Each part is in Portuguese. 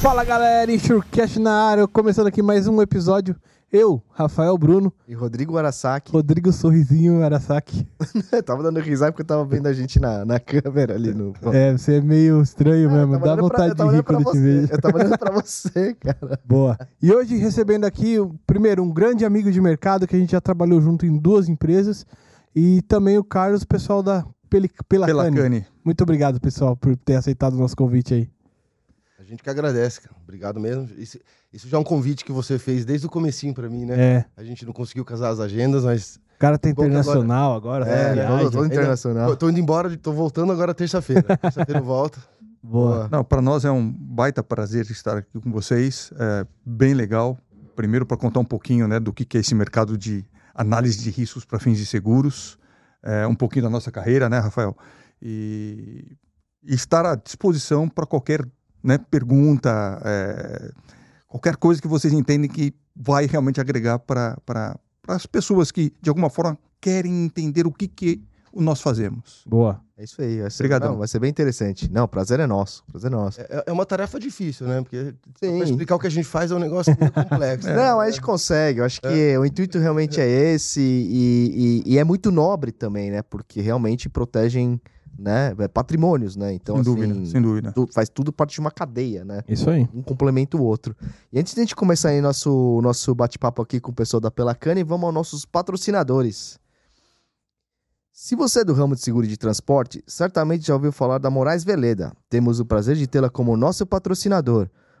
Fala galera, Enxurcast na área, começando aqui mais um episódio. Eu, Rafael Bruno, E Rodrigo Arasaki. Rodrigo Sorrisinho Arasaki. tava dando risada porque eu tava vendo a gente na, na câmera ali no. É, você é meio estranho Ah, mesmo, dá pra- vontade tava de rir pra quando eu te você, vejo. Eu tava olhando pra você, cara. Boa. E hoje recebendo aqui, o- primeiro, um grande amigo de mercado que a gente já trabalhou junto em duas empresas e também o Carlos, pessoal da Peli, Pelacani. Pelacani. Muito obrigado, pessoal, por ter aceitado o nosso convite aí. A gente que agradece, cara. Obrigado mesmo. Isso, isso já é um convite que você fez desde o comecinho pra mim, né? É, A gente não conseguiu casar as agendas, mas... o cara tá internacional agora, É, né? todo, Viaja. todo internacional. Tô, tô indo embora, tô voltando agora terça-feira. Terça-feira eu volto. Boa. Não, para nós é um baita prazer estar aqui com vocês. É bem legal. Primeiro para contar um pouquinho, né, do que que é esse mercado de análise de riscos para fins de seguros, é, um pouquinho da nossa carreira, né, Rafael? E, e estar à disposição para qualquer né, pergunta, é, qualquer coisa que vocês entendem que vai realmente agregar para as pessoas que de alguma forma querem entender o que que nós fazemos. Boa. É isso aí. Vai ser, Obrigadão. não, vai ser bem interessante. Não, o prazer é nosso. Prazer é nosso. É, é uma tarefa difícil, né? Porque explicar o que a gente faz é um negócio meio complexo. Não, a gente consegue. Eu acho que o intuito realmente é esse e, e- e é muito nobre também, né? Porque realmente protegem né, patrimônios, né? Então, sem assim, dúvida, sem dúvida. tu- faz tudo parte de uma cadeia, né? Isso aí. um complementa o outro. E antes de a gente começar aí nosso, nosso bate-papo aqui com o pessoal da Pelacane, vamos aos nossos patrocinadores. Se você é do ramo de seguro de transporte, certamente já ouviu falar da Moraes Veleda. Temos o prazer de tê-la como nosso patrocinador.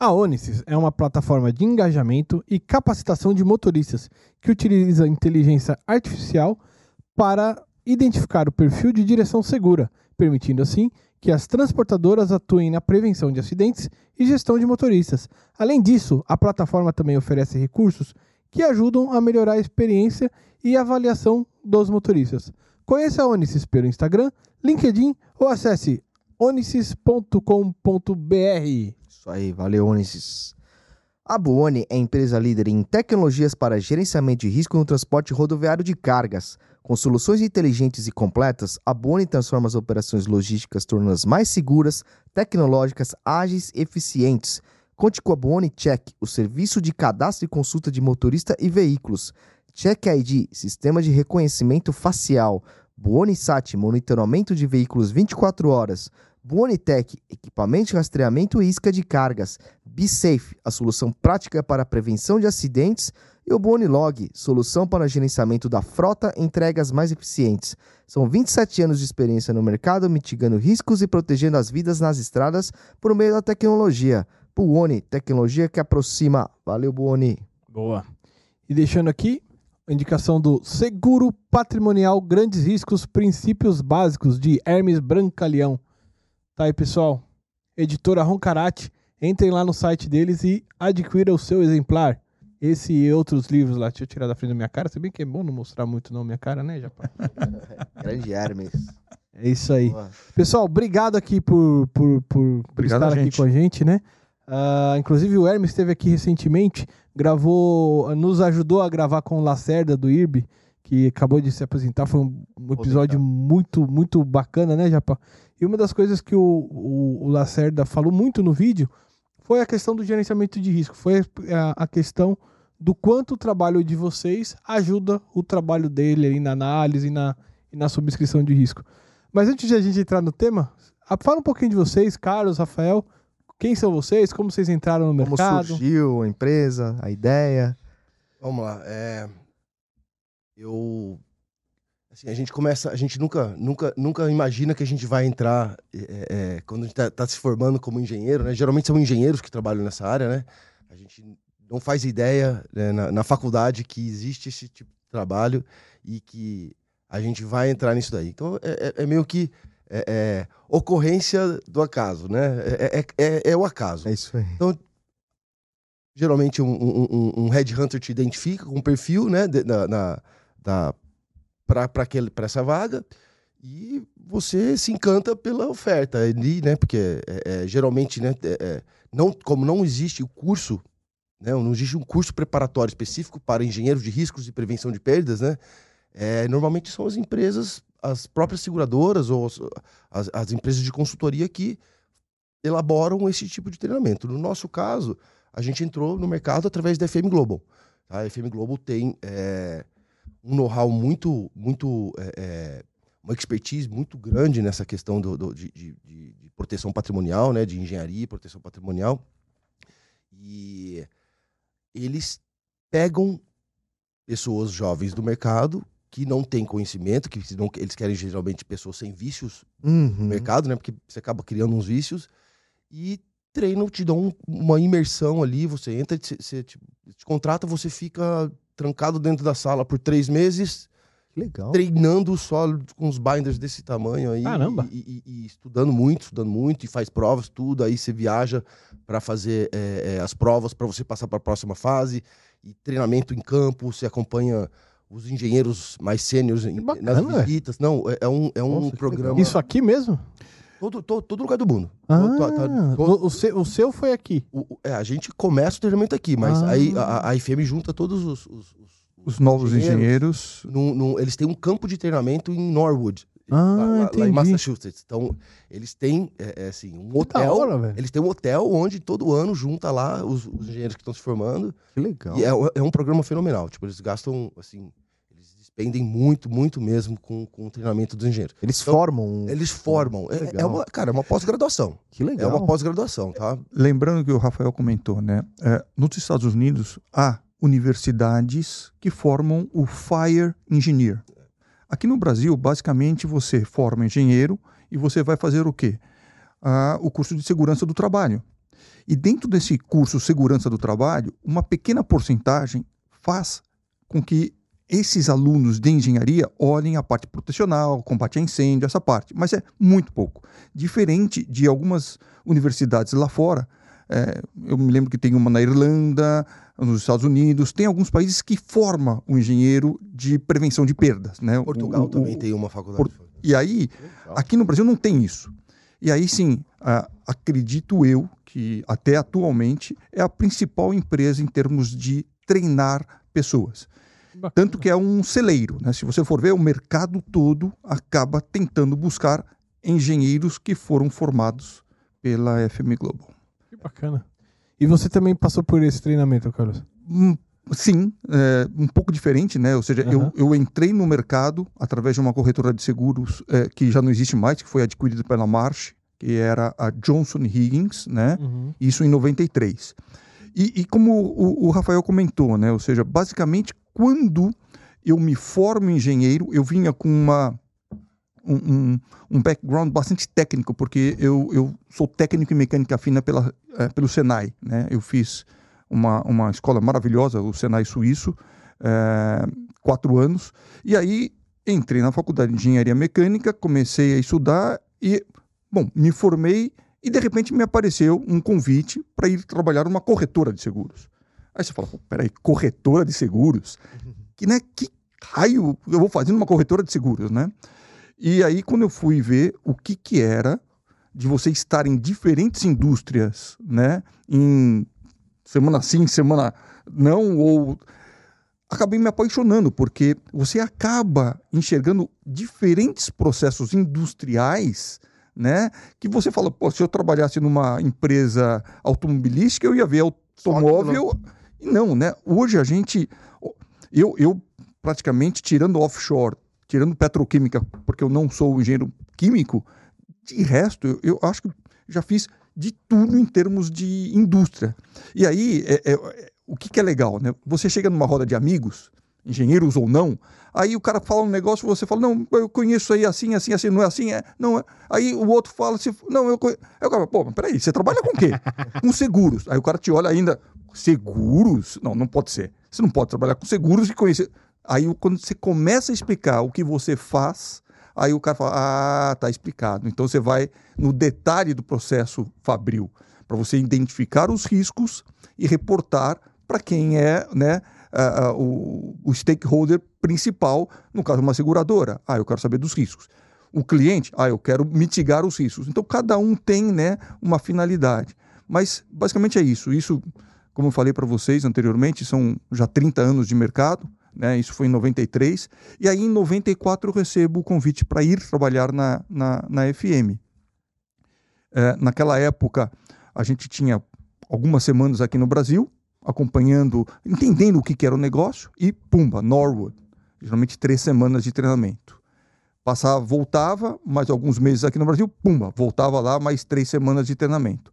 A Onisys é uma plataforma de engajamento e capacitação de motoristas que utiliza inteligência artificial para identificar o perfil de direção segura, permitindo assim que as transportadoras atuem na prevenção de acidentes e gestão de motoristas. Além disso, a plataforma também oferece recursos que ajudam a melhorar a experiência e avaliação dos motoristas. Conheça a Onisys pelo Instagram, LinkedIn ou acesse onisys.com.br. Isso aí, valeu, Onisys. A Buoni é empresa líder em tecnologias para gerenciamento de risco no transporte rodoviário de cargas. Com soluções inteligentes e completas, a Buoni transforma as operações logísticas tornando-as mais seguras, tecnológicas, ágeis e eficientes. Conte com a Buoni Check, o serviço de cadastro e consulta de motorista e veículos. Check ID, sistema de reconhecimento facial. Buoni Sat, monitoramento de veículos 24 horas. Buonitec, equipamento de rastreamento e isca de cargas. BeSafe, a solução prática para a prevenção de acidentes. E o Buonilog, solução para o gerenciamento da frota e entregas mais eficientes. São 27 anos de experiência no mercado, mitigando riscos e protegendo as vidas nas estradas por meio da tecnologia. Buoni, tecnologia que aproxima. Valeu, Buoni. Boa. E deixando aqui a indicação do Seguro Patrimonial Grandes Riscos Princípios Básicos de Hermes Brancaleão. Tá aí, pessoal. Editora Roncarate. Entrem lá no site deles e adquira o seu exemplar. Esse e outros livros lá. Deixa eu tirar da frente da minha cara. Se bem que é bom não mostrar muito não minha cara, né, Japão? Grande Hermes. É isso aí. Boa. Pessoal, obrigado aqui por, por, por, por Obrigado estar aqui com a gente, né? Ah, inclusive o Hermes esteve aqui recentemente, gravou, nos ajudou a gravar com o Lacerda do IRB, que acabou de se apresentar. Foi um, um episódio muito, muito bacana, né, Japão? E uma das coisas que o, o, o Lacerda falou muito no vídeo foi a questão do gerenciamento de risco. Foi a, a questão do quanto o trabalho de vocês ajuda o trabalho dele ali na análise e na, e na subscrição de risco. Mas antes de a gente entrar no tema, fala um pouquinho de vocês, Carlos, Rafael. Quem são vocês? Como vocês entraram no Como mercado? surgiu a empresa, a ideia. Vamos lá. É... Eu. Assim, a gente começa. A gente nunca, nunca, nunca imagina que a gente vai entrar. é, é, quando a gente tá, tá se formando como engenheiro, né? Geralmente são engenheiros que trabalham nessa área, né? A gente não faz ideia né, na, na faculdade que existe esse tipo de trabalho e que a gente vai entrar nisso daí. Então é, é- é meio que é, é, ocorrência do acaso, né? É, o acaso. É isso aí. Então, geralmente um, um, um headhunter te identifica com um perfil, né, de, na, na, da, para essa vaga e você se encanta pela oferta ali, né, porque é, é, geralmente, né, é, é, não, como não existe o curso, né, não existe um curso preparatório específico para engenheiros de riscos e prevenção de perdas, né, é, normalmente são as empresas, as próprias seguradoras ou as, as empresas de consultoria que elaboram esse tipo de treinamento. No nosso caso, a gente entrou no mercado através da FM Global. A FM Global tem é, um know-how muito, muito é, é, uma expertise muito grande nessa questão do, do de, de, de, proteção patrimonial, né, de engenharia e proteção patrimonial. E eles pegam pessoas jovens do mercado que não têm conhecimento, que não, eles querem geralmente pessoas sem vícios uhum. no mercado, né, porque você acaba criando uns vícios e treinam, te dão uma imersão ali, você entra, você te, te contrata, você fica trancado dentro da sala por três meses, Legal. treinando só com os binders desse tamanho aí. Caramba. E, e, e, estudando muito, estudando muito, e faz provas, tudo. Aí você viaja para fazer é, é, as provas para você passar para a próxima fase. E treinamento em campo, você acompanha os engenheiros mais sêniores nas visitas. Não, é, é um, é um Nossa, programa. Isso aqui mesmo? Todo, todo, todo lugar do mundo. Ah, todo, tá, todo... o, seu, o seu foi aqui? O, é, a gente começa o treinamento aqui, mas ah. aí a, a IFM junta todos os, os, os, os novos engenheiros. Num, num, eles têm um campo de treinamento em Norwood. Ah, lá, lá, em Massachusetts. Então, eles têm é, é assim, um hotel. Hora, eles têm um hotel onde todo ano junta lá os, os engenheiros que estão se formando. Que legal. E é, é um programa fenomenal. Tipo, eles gastam assim dependem muito, muito mesmo com, com o treinamento dos engenheiros. Eles então, formam. Eles formam. É, é, uma, cara, é uma pós-graduação. Que legal. É uma pós-graduação, tá? Lembrando que o Rafael comentou, né? É, nos Estados Unidos há universidades que formam o Fire Engineer. Aqui no Brasil, basicamente, você forma engenheiro e você vai fazer o quê? Ah, o curso de segurança do trabalho. E dentro desse curso segurança do trabalho, uma pequena porcentagem faz com que esses alunos de engenharia olhem a parte protecional, combate a incêndio, essa parte, mas é muito pouco. Diferente de algumas universidades lá fora, é, eu me lembro que tem uma na Irlanda, nos Estados Unidos, tem alguns países que formam o engenheiro de prevenção de perdas. Né? Portugal o, também o, tem uma faculdade. Por, e aí, aqui no Brasil não tem isso. E aí sim, acredito eu que até atualmente é a principal empresa em termos de treinar pessoas. Tanto que é um celeiro. Né? Se você for ver, o mercado todo acaba tentando buscar engenheiros que foram formados pela FM Global. Que bacana. E você também passou por esse treinamento, Carlos? Hum, sim, é, um pouco diferente, né? Ou seja, uhum. eu, eu entrei no mercado através de uma corretora de seguros é, que já não existe mais, que foi adquirida pela Marsh, que era a Johnson Higgins, né? Uhum. Isso em 93. E, e como o, o, Rafael comentou, né? Ou seja, basicamente quando eu me formo engenheiro, eu vinha com uma, um, um, background bastante técnico, porque eu, eu sou técnico em mecânica fina pela, é, pelo Senai. Né? Eu fiz uma, uma escola maravilhosa, o Senai Suíço, é, quatro anos, e aí entrei na faculdade de engenharia mecânica, comecei a estudar e, bom, me formei e de repente me apareceu um convite para ir trabalhar numa corretora de seguros. Aí você fala, peraí, corretora de seguros? Que, né, que raio eu vou fazer numa corretora de seguros, né? E aí, quando eu fui ver o que, que era de você estar em diferentes indústrias, né? Em semana sim, semana não, ou acabei me apaixonando, porque você acaba enxergando diferentes processos industriais, né? Que você fala, pô, se eu trabalhasse numa empresa automobilística, eu ia ver automóvel não, né? Hoje a gente. Eu, eu praticamente, tirando offshore, tirando petroquímica, porque eu não sou engenheiro químico, de resto, eu, eu acho que já fiz de tudo em termos de indústria. E aí, é, é, o que, que é legal, né? Você chega numa roda de amigos, engenheiros ou não, aí o cara fala um negócio, você fala, não, eu conheço aí assim, assim, assim, não é assim, é, não é. Aí o outro fala assim, não, eu conheço. Aí o cara, pô, mas peraí, você trabalha com o quê? com seguros. Aí o cara te olha ainda, seguros? Não, não pode ser. Você não pode trabalhar com seguros e conhecer. Aí quando você começa a explicar o que você faz, Aí o cara fala, ah, tá explicado. Então você vai no detalhe do processo fabril, para você identificar os riscos e reportar para quem é né, o, o stakeholder principal, no caso uma seguradora. Ah, eu quero saber dos riscos. O cliente, ah, eu quero mitigar os riscos. Então cada um tem né, uma finalidade. Mas basicamente é isso. Isso, como eu falei para vocês anteriormente, são já 30 anos de mercado. Né? Isso foi em 93. E aí, em 94, eu recebo o convite para ir trabalhar na, na, na FM. É, naquela época, a gente tinha algumas semanas aqui no Brasil, acompanhando, entendendo o que, que era o negócio, e pumba, Norwood. Geralmente três semanas de treinamento. Passava, voltava, mais alguns meses aqui no Brasil, pumba, voltava lá, mais três semanas de treinamento.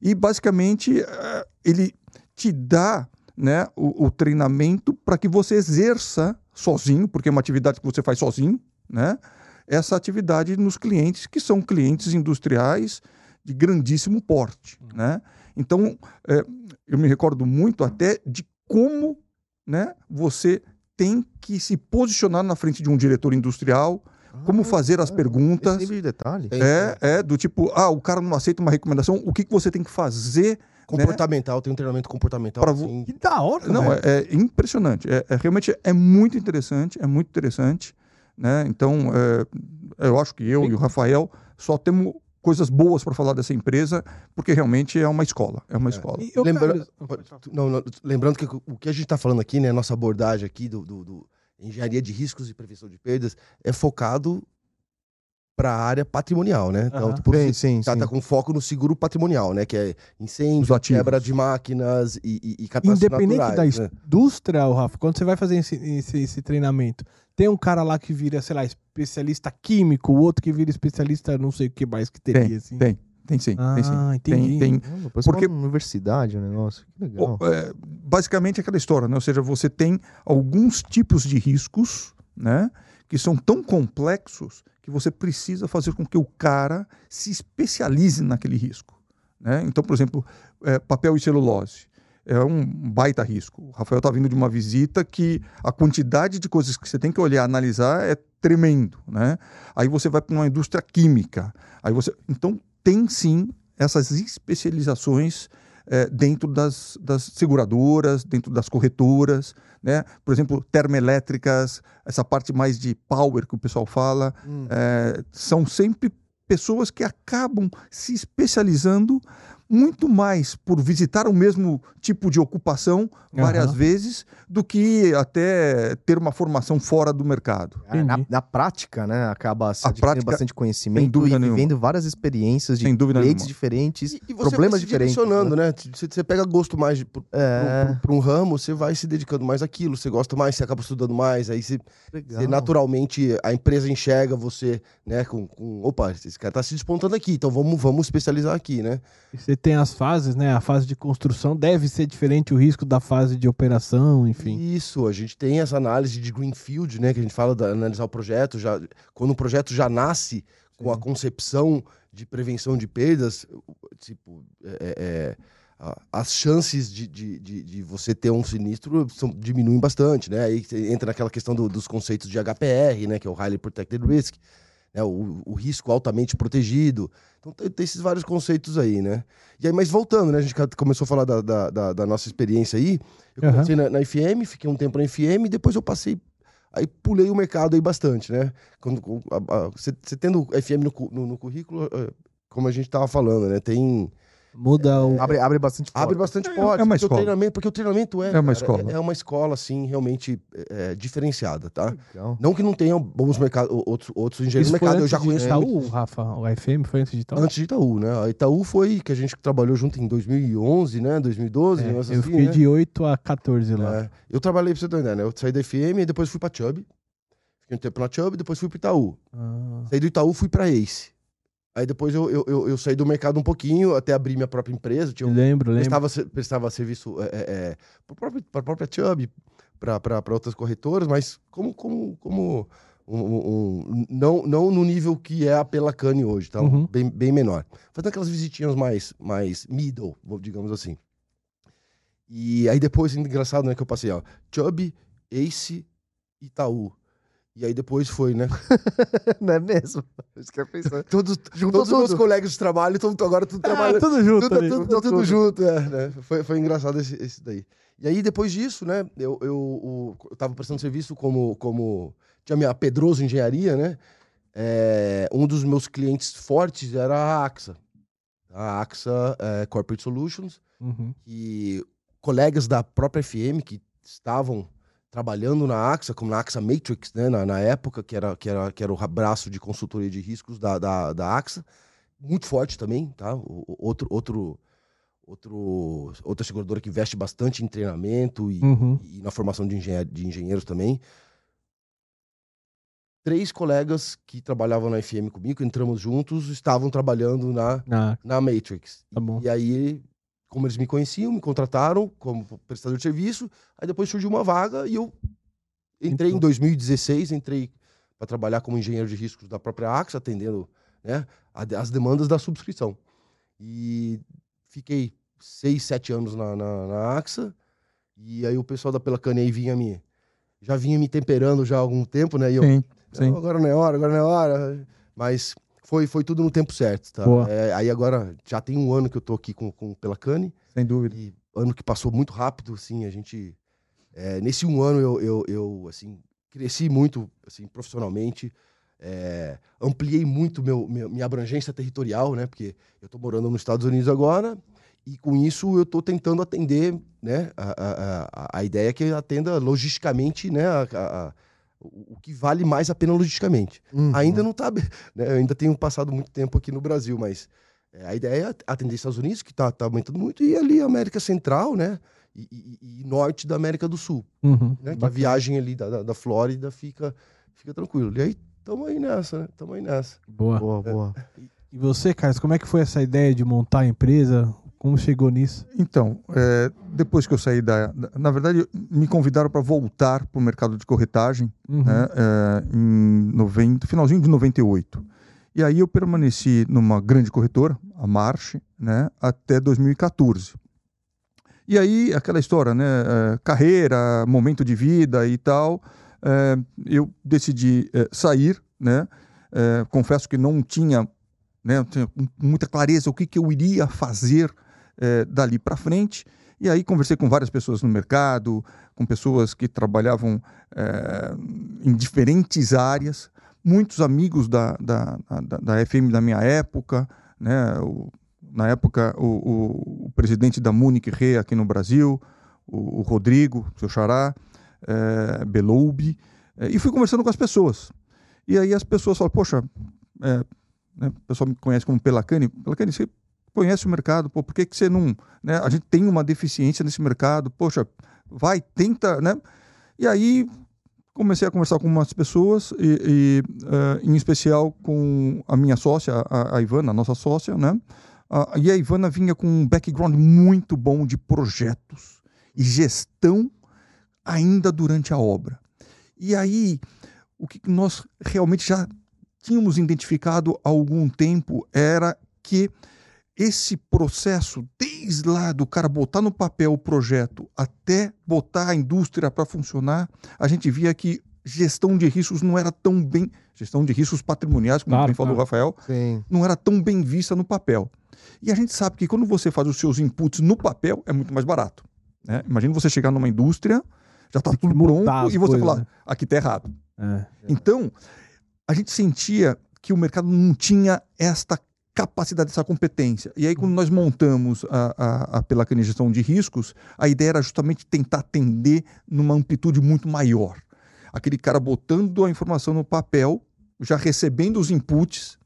E basicamente é, ele te dá né, o, o treinamento para que você exerça sozinho, porque é uma atividade que você faz sozinho, né, essa atividade nos clientes que são clientes industriais de grandíssimo porte. Uhum. Né? Então, é, eu me recordo muito até de como né, você tem que se posicionar na frente de um diretor industrial, ah, como fazer as perguntas. Esse de detalhe. É, é, do tipo, ah, o cara não aceita uma recomendação, o que, que você tem que fazer Comportamental, né? tem um treinamento comportamental. Pra... Assim. Que da hora, Não, é, é, impressionante. É, é, realmente é muito interessante, é muito interessante. Né? Então, é, eu acho que eu Sim. e o Rafael só temos coisas boas para falar dessa empresa, porque realmente é uma escola. É uma é. escola. Lembra... Não, não, lembrando que o que a gente está falando aqui, né, nossa abordagem aqui do, do, do engenharia de riscos e prevenção de perdas, é focado para a área patrimonial, né? Então, por sim, sim, tá, sim. tá com foco no seguro patrimonial, né? Que é incêndio, quebra de máquinas e, e, e Independente naturais, da né? indústria, Rafa, quando você vai fazer esse, esse, esse, treinamento, tem um cara lá que vira, sei lá, especialista químico, o outro que vira especialista não sei o que mais que teria, tem, assim. Tem, tem sim. Ah, tem, sim. entendi. Tem, tem, porque universidade o negócio, que legal. É, basicamente aquela história, né? Ou seja, você tem alguns tipos de riscos, né? Que são tão complexos que você precisa fazer com que o cara se especialize naquele risco. Né? Então, por exemplo, é, papel e celulose é um baita risco. O Rafael está vindo de uma visita que a quantidade de coisas que você tem que olhar, analisar é tremendo, né? Aí você vai para uma indústria química, aí você, então tem sim essas especializações é, dentro das, das, seguradoras, dentro das corretoras, né? Por exemplo, termoelétricas, essa parte mais de power que o pessoal fala, hum. é, são sempre pessoas que acabam se especializando muito mais por visitar o mesmo tipo de ocupação várias uhum. vezes do que até ter uma formação fora do mercado. É, na, na, prática, né, acaba se adquirindo bastante conhecimento e vivendo nenhuma. várias experiências de clientes diferentes, e, e problemas diferentes. direcionando, né? Você, você pega gosto mais para é... um ramo, você vai se dedicando mais àquilo, você gosta mais, você acaba estudando mais, aí você, você naturalmente a empresa enxerga você, né, com, com opa, esse cara está se despontando aqui, então vamos, vamos especializar aqui, né? Você tem as fases, né? A fase de construção deve ser diferente o risco da fase de operação, enfim. Isso, a gente tem essa análise de greenfield, né? Que a gente fala de analisar o projeto, já, quando o projeto já nasce com a concepção de prevenção de perdas, tipo, é, é, as chances de, de, de, de, você ter um sinistro são, diminuem bastante, né? Aí entra naquela questão do, dos conceitos de HPR, né? Que é o Highly Protected Risk, né? o, o risco altamente protegido. Então tem, tem, esses vários conceitos aí, né? E aí, mas voltando, né? A gente começou a falar da, da, da, da nossa experiência aí. Eu uhum. comecei na, na, FM, fiquei um tempo na FM, depois eu passei. Aí pulei o mercado aí bastante, né? Quando você tendo FM no, no, no currículo, é, como a gente tava falando, né? Tem Muda o. Abre, abre bastante porta. Abre bastante é, porta. É uma escola. O treinamento, porque o treinamento é. É uma escola. É, é uma escola, assim, realmente é, diferenciada, tá? Legal. Não que não tenha bons mercados, outros, outros engenheiros no mercado. Eu já conheço. Itaú. Rafa? O FM foi antes de Itaú? Antes de Itaú, né? A Itaú foi que a gente trabalhou junto em 2011, né? 2012. É, eu assim, fiquei né? de 8 a 14 lá. É, eu trabalhei pra você entender, né? Eu saí da FM e depois fui pra Chubb. Fiquei um tempo na Chubb, depois fui pro Itaú. Ah. Saí do Itaú, fui pra Ace. Aí depois eu, eu, eu, eu, saí do mercado um pouquinho, até abrir minha própria empresa. Tinha, lembro, prestava, lembro. Prestava serviço é, é, é para a própria Chubb, para outras corretoras, mas como, como, como um, um, não, não no nível que é a Pelacane hoje, tá? Uhum. Bem, bem menor. Fazendo aquelas visitinhas mais, mais middle, digamos assim. E aí depois, engraçado, né, que eu passei, ó, Chubb, Ace, Itaú. E aí depois foi, né? Não é mesmo? Isso que eu pensando. Todos, todos os meus colegas de trabalho estão agora tudo Ah, trabalhando. tudo junto tudo, ali. tudo, tudo tudo. junto, é, né? Foi, foi engraçado esse, esse daí. E aí, depois disso, né, eu, eu, eu tava prestando serviço como, como tinha minha Pedroso Engenharia, né? É, um dos meus clientes fortes era a AXA. A AXA é, Corporate Solutions, Uhum. que colegas da própria FM que estavam trabalhando na AXA, como na AXA Matrix, né, na, na época, que era, que, era, que era o braço de consultoria de riscos da, da, da AXA, muito forte também, tá? O- outro, outro, outro, outra seguradora que investe bastante em treinamento e, Uhum. e na formação de, engenhe- de engenheiros também. Três colegas que trabalhavam na FM comigo, entramos juntos, estavam trabalhando na, Ah, na Matrix. tá bom. E aí, como eles me conheciam, me contrataram como prestador de serviço. Aí depois surgiu uma vaga e eu entrei Então. em 2016, entrei para trabalhar como engenheiro de riscos da própria AXA, atendendo né, as demandas da subscrição. E fiquei seis, sete anos na, na, na AXA. E aí o pessoal da Pelacane aí vinha me... Já vinha me temperando já há algum tempo, né? E eu, Sim, sim. agora não é hora, agora não é hora. Mas foi, foi tudo no tempo certo, tá? É, aí agora já tem um ano que eu tô aqui com, com pela Cane. Sem dúvida. E ano que passou muito rápido, assim, a gente. é, nesse um ano eu, eu, eu, assim, cresci muito assim, profissionalmente. é, ampliei muito meu, meu- minha abrangência territorial, né? Porque eu tô morando nos Estados Unidos agora. E com isso eu tô tentando atender, né? A, a, a, a ideia é que atenda logisticamente, né? a- a- o o que vale mais a pena logisticamente. Uhum. Ainda não tá. be- Né? Eu ainda tenho passado muito tempo aqui no Brasil, mas é, a ideia é atender Estados Unidos, que tá, tá aumentando muito, e ali América Central, né? E, e- e norte da América do Sul. Uhum. Né? Que a viagem ali da, da, da Flórida fica, fica tranquilo. E aí, tamo aí nessa, né? Tamo aí nessa. Boa. Boa, boa. E você, Carlos, como é que foi essa ideia de montar a empresa? Como chegou nisso? Então, é, depois que eu saí da, da- Na verdade, me convidaram para voltar para o mercado de corretagem Uhum. né, é, em 90, finalzinho de 98. E aí eu permaneci numa grande corretora, a Marche, né, até 2014. E aí, aquela história, né, é, carreira, momento de vida e tal, é, eu decidi é, sair, né, é, confesso que não tinha, né, muita clareza o que, que eu iria fazer é, dali para frente. E aí conversei com várias pessoas no mercado, com pessoas que trabalhavam é, em diferentes áreas, muitos amigos da, da, da, da FM da minha época, né? O- na época o, o, o presidente da Munich Re aqui no Brasil, o, Rodrigo, seu xará, é, é, e fui conversando com as pessoas. E aí as pessoas falam, poxa, é, né, o pessoal me conhece como Pelacane, Pelacane, você conhece o mercado, pô, por que, que você não... Né, a gente tem uma deficiência nesse mercado, poxa, vai, tenta, né? E aí comecei a conversar com umas pessoas, e, e, eh, em especial com a minha sócia, a, a Ivana, a nossa sócia, né? Ah, e a Ivana vinha com um background muito bom de projetos e gestão ainda durante a obra. E aí, o que nós realmente já tínhamos identificado há algum tempo era que esse processo, desde lá do cara botar no papel o projeto até botar a indústria para funcionar, a gente via que gestão de riscos não era tão bem, gestão de riscos patrimoniais, como Claro, bem falou o claro. Rafael, Sim. não era tão bem vista no papel. E a gente sabe que quando você faz os seus inputs no papel, é muito mais barato. Né? Imagina você chegar numa indústria, já está tudo pronto, e você coisas, falar, né? aqui está errado. É. Então, a gente sentia que o mercado não tinha esta capacidade, essa competência. E aí, quando nós montamos a, a, a Pelacane Gestão de Riscos, a ideia era justamente tentar atender numa amplitude muito maior. Aquele cara botando a informação no papel, já recebendo os inputs,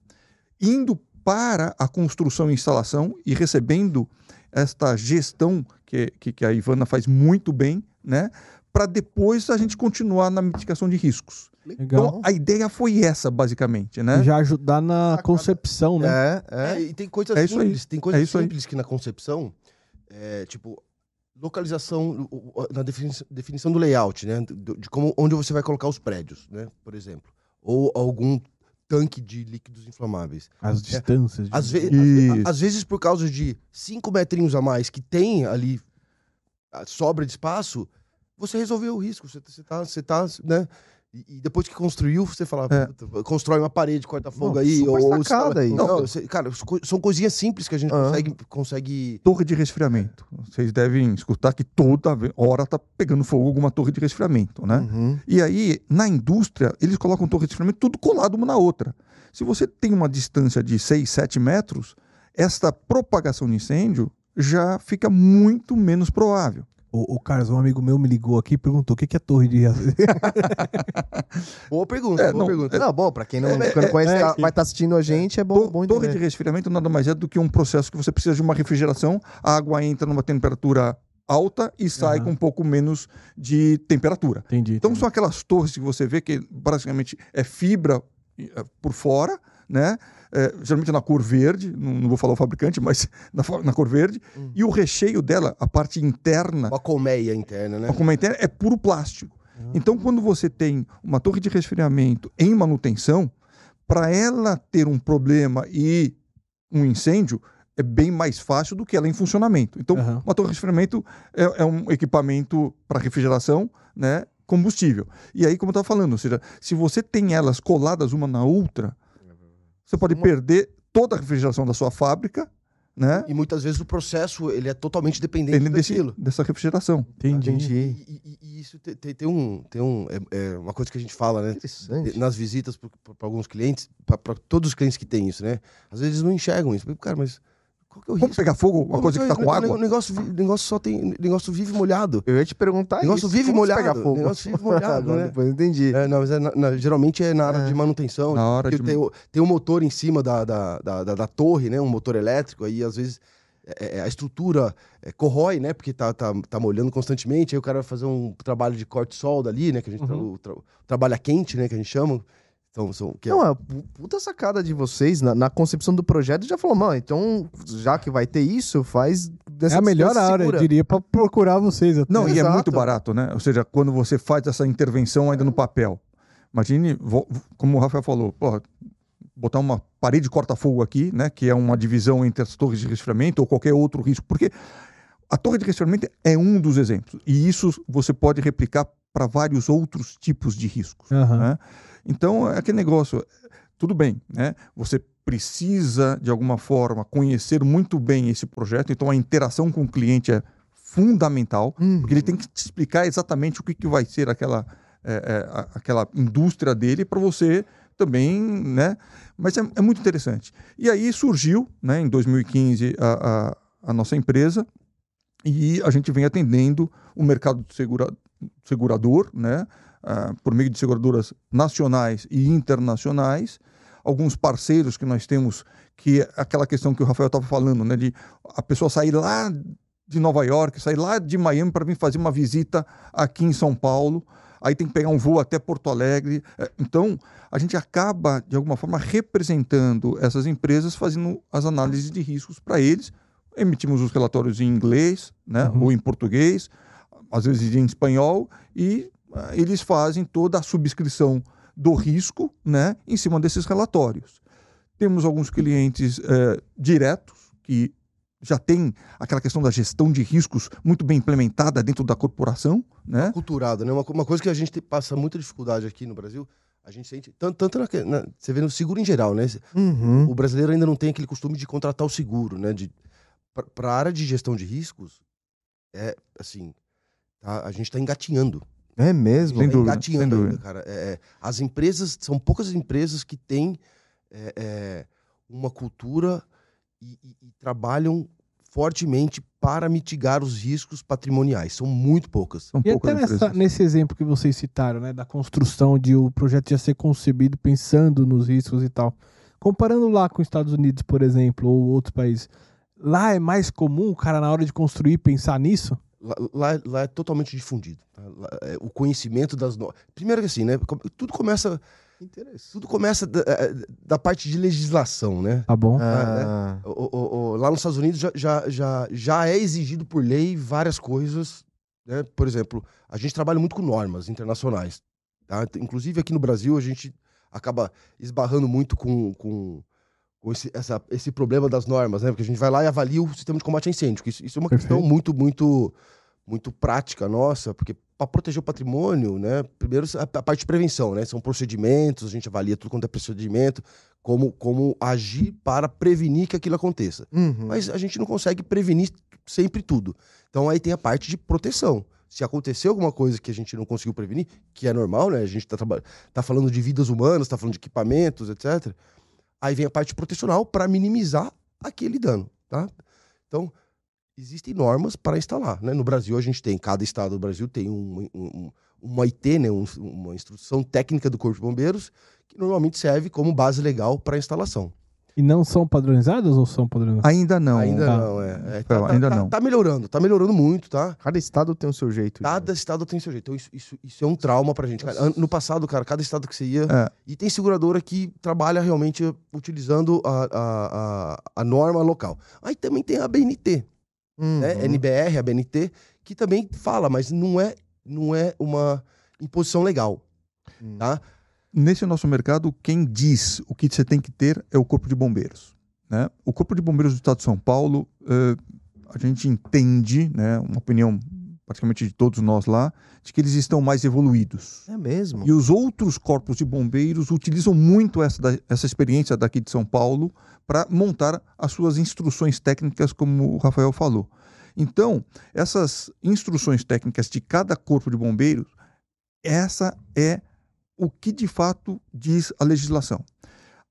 indo para a construção e instalação e recebendo esta gestão que, que, que a Ivana faz muito bem, né? Para depois a gente continuar na mitigação de riscos. Legal. Então, a ideia foi essa, basicamente, né? Já ajudar na Sacada. concepção, né? É, É, é. e tem coisas É isso aí. simples, tem coisas É isso aí. simples que na concepção, é, tipo, localização, na defini- definição do layout, né? De como, onde você vai colocar os prédios, né? Por exemplo. Ou algum tanque de líquidos inflamáveis. As distâncias. de- Às, ve- às vezes, por causa de cinco metrinhos a mais que tem ali a sobra de espaço, você resolveu o risco. Você, você tá, você tá, né? E, e depois que construiu, você fala, É. constrói uma parede, corta fogo Não, aí. ou, sacada aí. Não, cara, são coisinhas simples que a gente Ah. consegue, consegue. Torre de resfriamento. Vocês devem escutar que toda hora tá pegando fogo alguma torre de resfriamento, né? Uhum. E aí, na indústria, eles colocam torre de resfriamento tudo colado uma na outra. Se você tem uma distância de 6, 7 metros, esta propagação de incêndio já fica muito menos provável. O, o Carlos, um amigo meu me ligou aqui e perguntou o que, que é torre de Boa pergunta, É, boa não, pergunta. Não, bom, pra quem não, É, não conhece, é, tá- vai estar assistindo a gente, é bom, To- bom torre de resfriamento nada mais é do que um processo que você precisa de uma refrigeração, a água entra numa temperatura alta e sai Aham. com um pouco menos de temperatura. Entendi. Então entendi. são aquelas torres que você vê que basicamente é fibra eh, por fora, né? Eh, geralmente na cor verde, não, não vou falar o fabricante, mas na, na cor verde. Hum. E o recheio dela, a parte interna, Uma colmeia interna, né? a como é interna, é puro plástico. Ah. Então quando você tem uma torre de resfriamento em manutenção, para ela ter um problema e um incêndio, é bem mais fácil do que ela em funcionamento. Então, Aham. uma torre de resfriamento é, é um equipamento para refrigeração, né? Combustível. E aí, como eu estava falando, ou seja, se você tem elas coladas uma na outra, você pode Uma- perder toda a refrigeração da sua fábrica, né? E muitas vezes o processo ele é totalmente dependente Dependendo desse, daquilo. dessa refrigeração. Entendi. Entendi. E, e- e isso tem, tem- tem um. Tem um é, é uma coisa que a gente fala, né? Interessante. Nas visitas para alguns clientes, para todos os clientes que têm isso, né? Às vezes não enxergam isso. Cara, mas qual que é o Como risco? pegar fogo, uma Como coisa que está com o água? negócio, vi- negócio só tem. negócio vive molhado. Eu ia te perguntar O negócio isso. vive como molhado, pegar fogo? negócio vive molhado, né? Depois entendi. É, não, mas é na- na- geralmente é na área É. de manutenção. Na hora de- tem, o, tem um motor em cima da, da, da, da- da torre, né? Um motor elétrico, aí às vezes é- é- a estrutura é, corrói, né? Porque tá, tá, tá molhando constantemente, aí o cara vai fazer um trabalho de corte solda ali, né? Que a gente tra- o tra- trabalha quente, né? Que a gente chama. Então, são, que é- Não, é pu- puta sacada de vocês na, na concepção do projeto já falou, mano, então já que vai ter isso, faz É dessa a melhor hora, eu diria, pra procurar vocês. até. Não, e é Exato. muito barato, né? Ou seja, quando você faz essa intervenção ainda no papel. Imagine, como o Rafael falou, porra, botar uma parede corta-fogo aqui, né? Que é uma divisão entre as torres de resfriamento ou qualquer outro risco. Porque a torre de resfriamento é um dos exemplos. E isso você pode replicar para vários outros tipos de riscos. Aham. né? Então, é aquele negócio, tudo bem, né? Você precisa, de alguma forma, conhecer muito bem esse projeto, então a interação com o cliente é fundamental, Hum. porque ele tem que te explicar exatamente o que, que vai ser aquela, é, é, aquela indústria dele para você também, né? Mas é, é muito interessante. E aí surgiu, né, em 2015, a, a, a nossa empresa e a gente vem atendendo o mercado segura, segurador, né? Ah, por meio de seguradoras nacionais e internacionais, alguns parceiros que nós temos, que é aquela questão que o Rafael estava falando, né, de a pessoa sair lá de Nova York, sair lá de Miami para vir fazer uma visita aqui em São Paulo, aí tem que pegar um voo até Porto Alegre. Eh, Então, a gente acaba, de alguma forma, representando essas empresas, fazendo as análises de riscos para eles. Emitimos os relatórios em inglês, né, Uhum. ou em português, às vezes em espanhol, e eles fazem toda a subscrição do risco né, em cima desses relatórios. Temos alguns clientes eh, diretos que já têm aquela questão da gestão de riscos muito bem implementada dentro da corporação, né? culturado, né? Uma, uma coisa que a gente te- passa muita dificuldade aqui no Brasil, a gente sente, tanto, tanto na, na- você vê no seguro em geral, né? Uhum. O brasileiro ainda não tem aquele costume de contratar o seguro, né? De, para a área de gestão de riscos, é assim, tá? a gente está engatinhando. É mesmo? Sem Tá dúvida, sem ainda, dúvida. cara. É, é, as empresas, são poucas empresas que têm é, é, uma cultura e, e- e trabalham fortemente para mitigar os riscos patrimoniais. São muito poucas. São E poucas até nessa- nesse exemplo que vocês citaram, né, da construção de o projeto já ser concebido pensando nos riscos e tal. Comparando lá com os Estados Unidos, por exemplo, ou outros países, lá é mais comum o cara na hora de construir pensar nisso? Lá, lá- é totalmente difundido. tá? Lá, é, o conhecimento das normas. Primeiro que assim, né? Tudo começa, tudo começa da, é, da parte de legislação, né? Tá bom? Ah, O- o- o- lá nos Estados Unidos já, já, já, já é exigido por lei várias coisas. Né? Por exemplo, a gente trabalha muito com normas internacionais. Tá? Inclusive aqui no Brasil a gente acaba esbarrando muito com, com esse, essa- esse problema das normas, né? Porque a gente vai lá e avalia o sistema de combate a incêndio. que Isso, isso é uma Perfeito. questão muito, muito, muito prática nossa, porque para proteger o patrimônio, né, primeiro a, a, parte de prevenção, né, são procedimentos, a gente avalia tudo quanto é procedimento, como, como agir para prevenir que aquilo aconteça. Uhum. Mas a gente não consegue prevenir sempre tudo. Então aí tem a parte de proteção. Se acontecer alguma coisa que a gente não conseguiu prevenir, que é normal, né? A gente está tá falando de vidas humanas, está falando de equipamentos, etc. Aí vem a parte protecional para minimizar aquele dano, tá? Então, existem normas para instalar. Né? No Brasil, a gente tem, cada estado do Brasil tem um, um, uma IT, né? Um, uma instrução técnica do Corpo de Bombeiros, que normalmente serve como base legal para a instalação. E não são padronizadas ou são padronizadas? Ainda não. Ainda tá. não, é. é tá, tá, ainda tá, não. Tá melhorando, tá melhorando muito, tá? Cada estado tem o seu jeito. Cada de... estado tem o seu jeito. Então, isso, isso, isso, é um trauma pra gente. Cara, no passado, cara, cada estado que você ia. É. E tem seguradora que trabalha realmente utilizando a, a, a, a norma local. Aí também tem a BNT, Uhum. né? NBR, a BNT, que também fala, mas não é, não é uma imposição legal. Hum. Tá? Nesse nosso mercado, quem diz o que você tem que ter é o Corpo de Bombeiros. Né? O Corpo de Bombeiros do Estado de São Paulo, eh, a gente entende, né, uma opinião praticamente de todos nós lá, de que eles estão mais evoluídos. É mesmo. E os outros corpos de bombeiros utilizam muito essa, da- essa experiência daqui de São Paulo para montar as suas instruções técnicas, como o Rafael falou. Então, essas instruções técnicas de cada corpo de bombeiros, essa é o que de fato diz a legislação.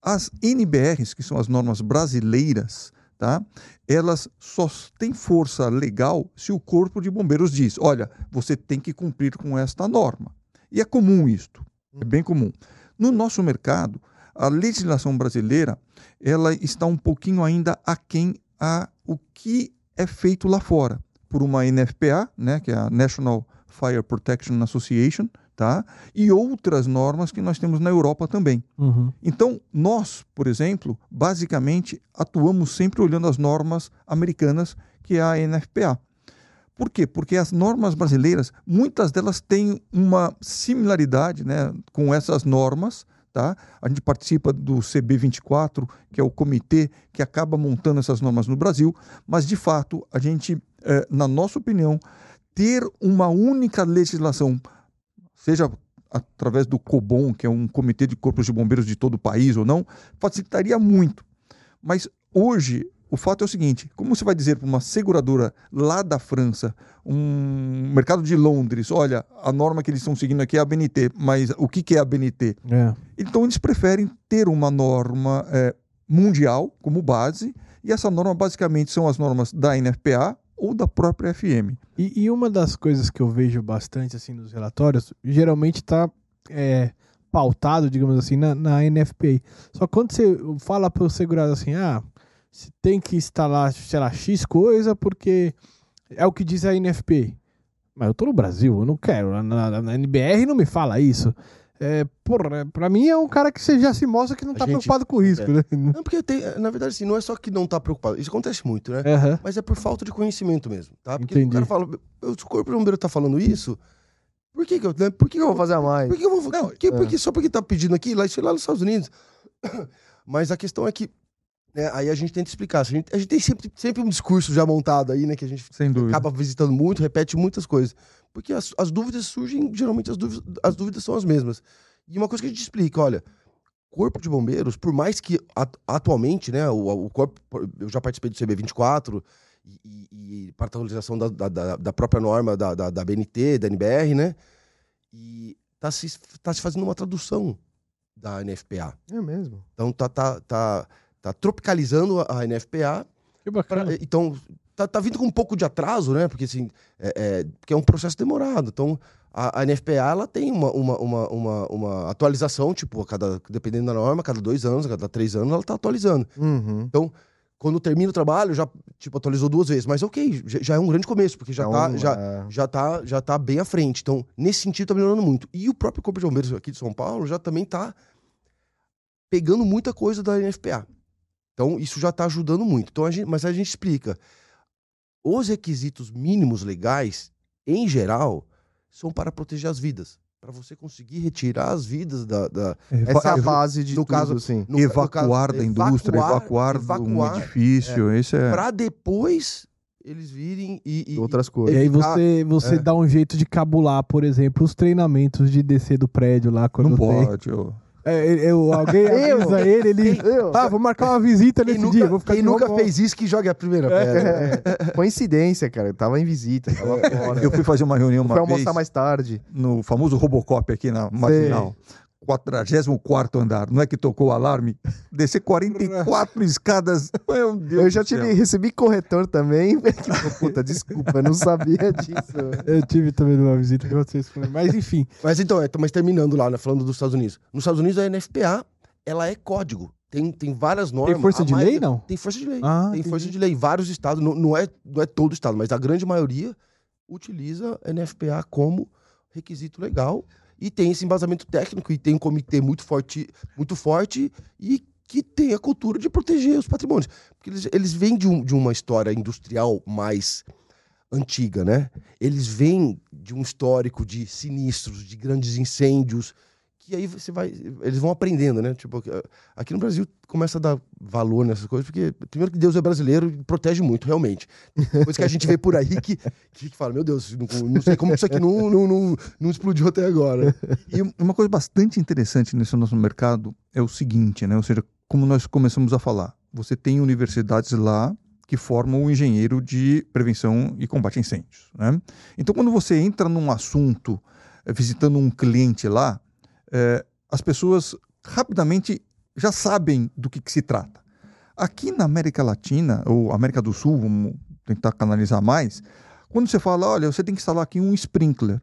As NBRs, que são as normas brasileiras, tá? elas só têm força legal se o corpo de bombeiros diz: olha, você tem que cumprir com esta norma. E é comum isto, é bem comum. No nosso mercado, a legislação brasileira ela está um pouquinho ainda aquém a o que é feito lá fora por uma NFPA, né, que é a National Fire Protection Association, tá? E outras normas que nós temos na Europa também. Uhum. Então, nós, por exemplo, basicamente atuamos sempre olhando as normas americanas, que é a NFPA. Por quê? Porque as normas brasileiras, muitas delas têm uma similaridade né, com essas normas. Tá? A gente participa do CB24, que é o comitê que acaba montando essas normas no Brasil, mas de fato, a gente, eh, na nossa opinião, ter uma única legislação, seja através do COBOM, que é um comitê de corpos de bombeiros de todo o país ou não, facilitaria muito. Mas hoje, o fato é o seguinte: como você vai dizer para uma seguradora lá da França, um mercado de Londres, olha, a norma que eles estão seguindo aqui é a BNT, mas o que, que é a BNT? É. Então eles preferem ter uma norma eh, mundial como base, e essa norma basicamente são as normas da NFPA ou da própria FM. E, e uma das coisas que eu vejo bastante assim nos relatórios, geralmente está pautado, digamos assim, na, na NFPA. Só quando você fala para o segurado assim, ah, você tem que instalar, sei lá, X coisa porque é o que diz a NFPA. Mas eu tô no Brasil, eu não quero. Na, na- na NBR não me fala isso. É, porra, pra mim é um cara que você já se mostra que não A tá gente- preocupado com o risco, né? Não, porque tem, na verdade, assim, não é só que não tá preocupado. Isso acontece muito, né? Aham. Mas é por falta de conhecimento mesmo, tá? Porque Entendi. o cara fala, "Eu- se o corpo de bombeiro tá falando isso, por que que eu, né? por que que eu vou fazer a mais? Por que eu vou Não, que, porque, Só porque tá pedindo aqui, lá, isso é lá nos Estados Unidos. Mas a questão é que, né, aí a gente tenta explicar. A gente, a gente tem sempre, sempre um discurso já montado aí, né? Que a gente acaba visitando muito, repete muitas coisas. Porque as, as dúvidas surgem, geralmente as dúvidas, as dúvidas são as mesmas. E uma coisa que a gente explica, olha, corpo de bombeiros, por mais que at- atualmente, né, o, o corpo, eu já participei do CB24 e, e, e para a atualização da, da- da, da própria norma da, da, da BNT, da NBR, né, e tá se, tá se fazendo uma tradução da NFPA. É mesmo. Então tá, tá, tá, tá tropicalizando a, NFPA Que Pra- bacana. então, tá, tá vindo com um pouco de atraso, né? Porque, assim, é, é, porque é um processo demorado. Então, a, a NFPA, ela tem uma, uma, uma, uma, uma atualização, tipo, a cada, dependendo da norma, a cada dois anos, a cada três anos, ela tá atualizando. Uhum. Quando termina o trabalho, já, tipo, atualizou duas vezes. Mas, ok, já, já é um grande começo, porque já, É tá, um- já, é. já, tá, já tá bem à frente. Então, nesse sentido, tá melhorando muito. E o próprio Corpo de Bombeiros aqui de São Paulo já também tá pegando muita coisa da NFPA. Então, isso já tá ajudando muito. Então, a gente, mas a gente explica. Os requisitos mínimos legais, em geral, são para proteger as vidas. Para você conseguir retirar as vidas da. da- Essa é a Eva- base de no tudo, caso- sim. no- no evacuar caso, da indústria, evacuar, de um evacuar, edifício, isso é. para depois eles virem e. e Outras E coisas. aí evitar- você, você é. dá um jeito de cabular, por exemplo, os treinamentos de descer do prédio lá quando Não tem. pode. ô. É, eu, alguém Eu? avisa ele, ele. Eu? Ah, vou marcar uma visita Quem nesse nunca, dia. Vou ficar quem nunca fez isso que jogue a primeira pedra. É, coincidência, cara. Eu tava em visita, tava fora. Eu fui fazer uma reunião uma vez almoçar mais tarde. no famoso Robocop aqui na Marginal. 44 andar. Não é que tocou o alarme? Descer 44 escadas. Meu Deus Eu já tive, recebi corretor também. Puta, desculpa, eu não sabia disso. Eu tive também uma visita com vocês. Mas enfim, Mas então, é, mas terminando lá, né, falando dos Estados Unidos. Nos Estados Unidos a NFPA, ela é código. Tem, tem várias normas. tem força A de maioria- lei, não? Tem força de lei. Ah, tem entendi. força de lei. Vários estados, não, não, é, não é todo estado, mas a grande maioria utiliza NFPA como requisito legal e tem esse embasamento técnico e tem um comitê muito forte, muito forte e que tem a cultura de proteger os patrimônios. Porque eles, eles vêm de, um- de uma história industrial mais antiga, né? Eles vêm de um histórico de sinistros, de grandes incêndios, que aí você vai, eles vão aprendendo, né? Tipo, aqui no Brasil começa a dar valor nessas coisas, porque primeiro que Deus é brasileiro e protege muito, realmente. Depois que a gente vê por aí que, que fala, meu Deus, não, não sei como isso aqui não, não, não, não explodiu até agora. E uma coisa bastante interessante nesse nosso mercado é o seguinte, né? Ou seja, como nós começamos a falar, você tem universidades lá que formam o engenheiro de prevenção e combate a incêndios, né? Então, quando você entra num assunto eh, visitando um cliente lá, eh, as pessoas rapidamente já sabem do que, que se trata. Aqui na América Latina, ou América do Sul, vamos tentar canalizar mais, quando você fala, olha, você tem que instalar aqui um sprinkler.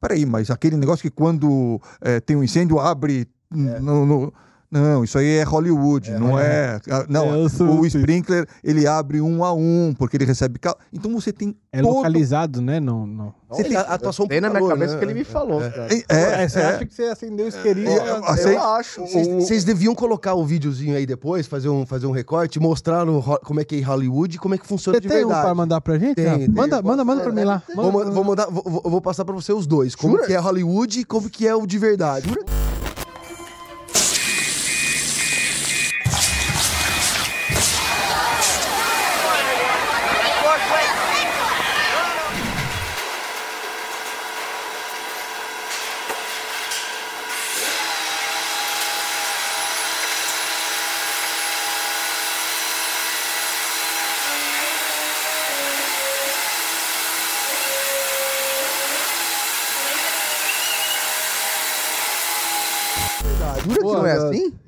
Peraí, mas aquele negócio que quando eh, tem um incêndio abre no, no- Não, isso aí é Hollywood, não é. ah, Não, É, eu sou- o sprinkler ele abre um a um, porque ele recebe. cal- Então você tem. É todo- localizado, né? Não, não. Você tem a atuação Tem na minha cabeça né? que ele me falou. É, é, É, você é. acha que você acendeu o isqueirinho? É, assim, Eu acho. Vocês- deviam colocar o videozinho aí depois, fazer um, fazer um recorte, mostrar no como é que é em Hollywood e como é que funciona Você de tem um verdade. pra mandar pra gente? Tem, Ah, tem. manda, manda, manda pra mim lá. Vou, Manda- ma- vou mandar, vou, vou- eu vou passar pra você os dois. Como Jura? que é Hollywood e como que é o de verdade. Jura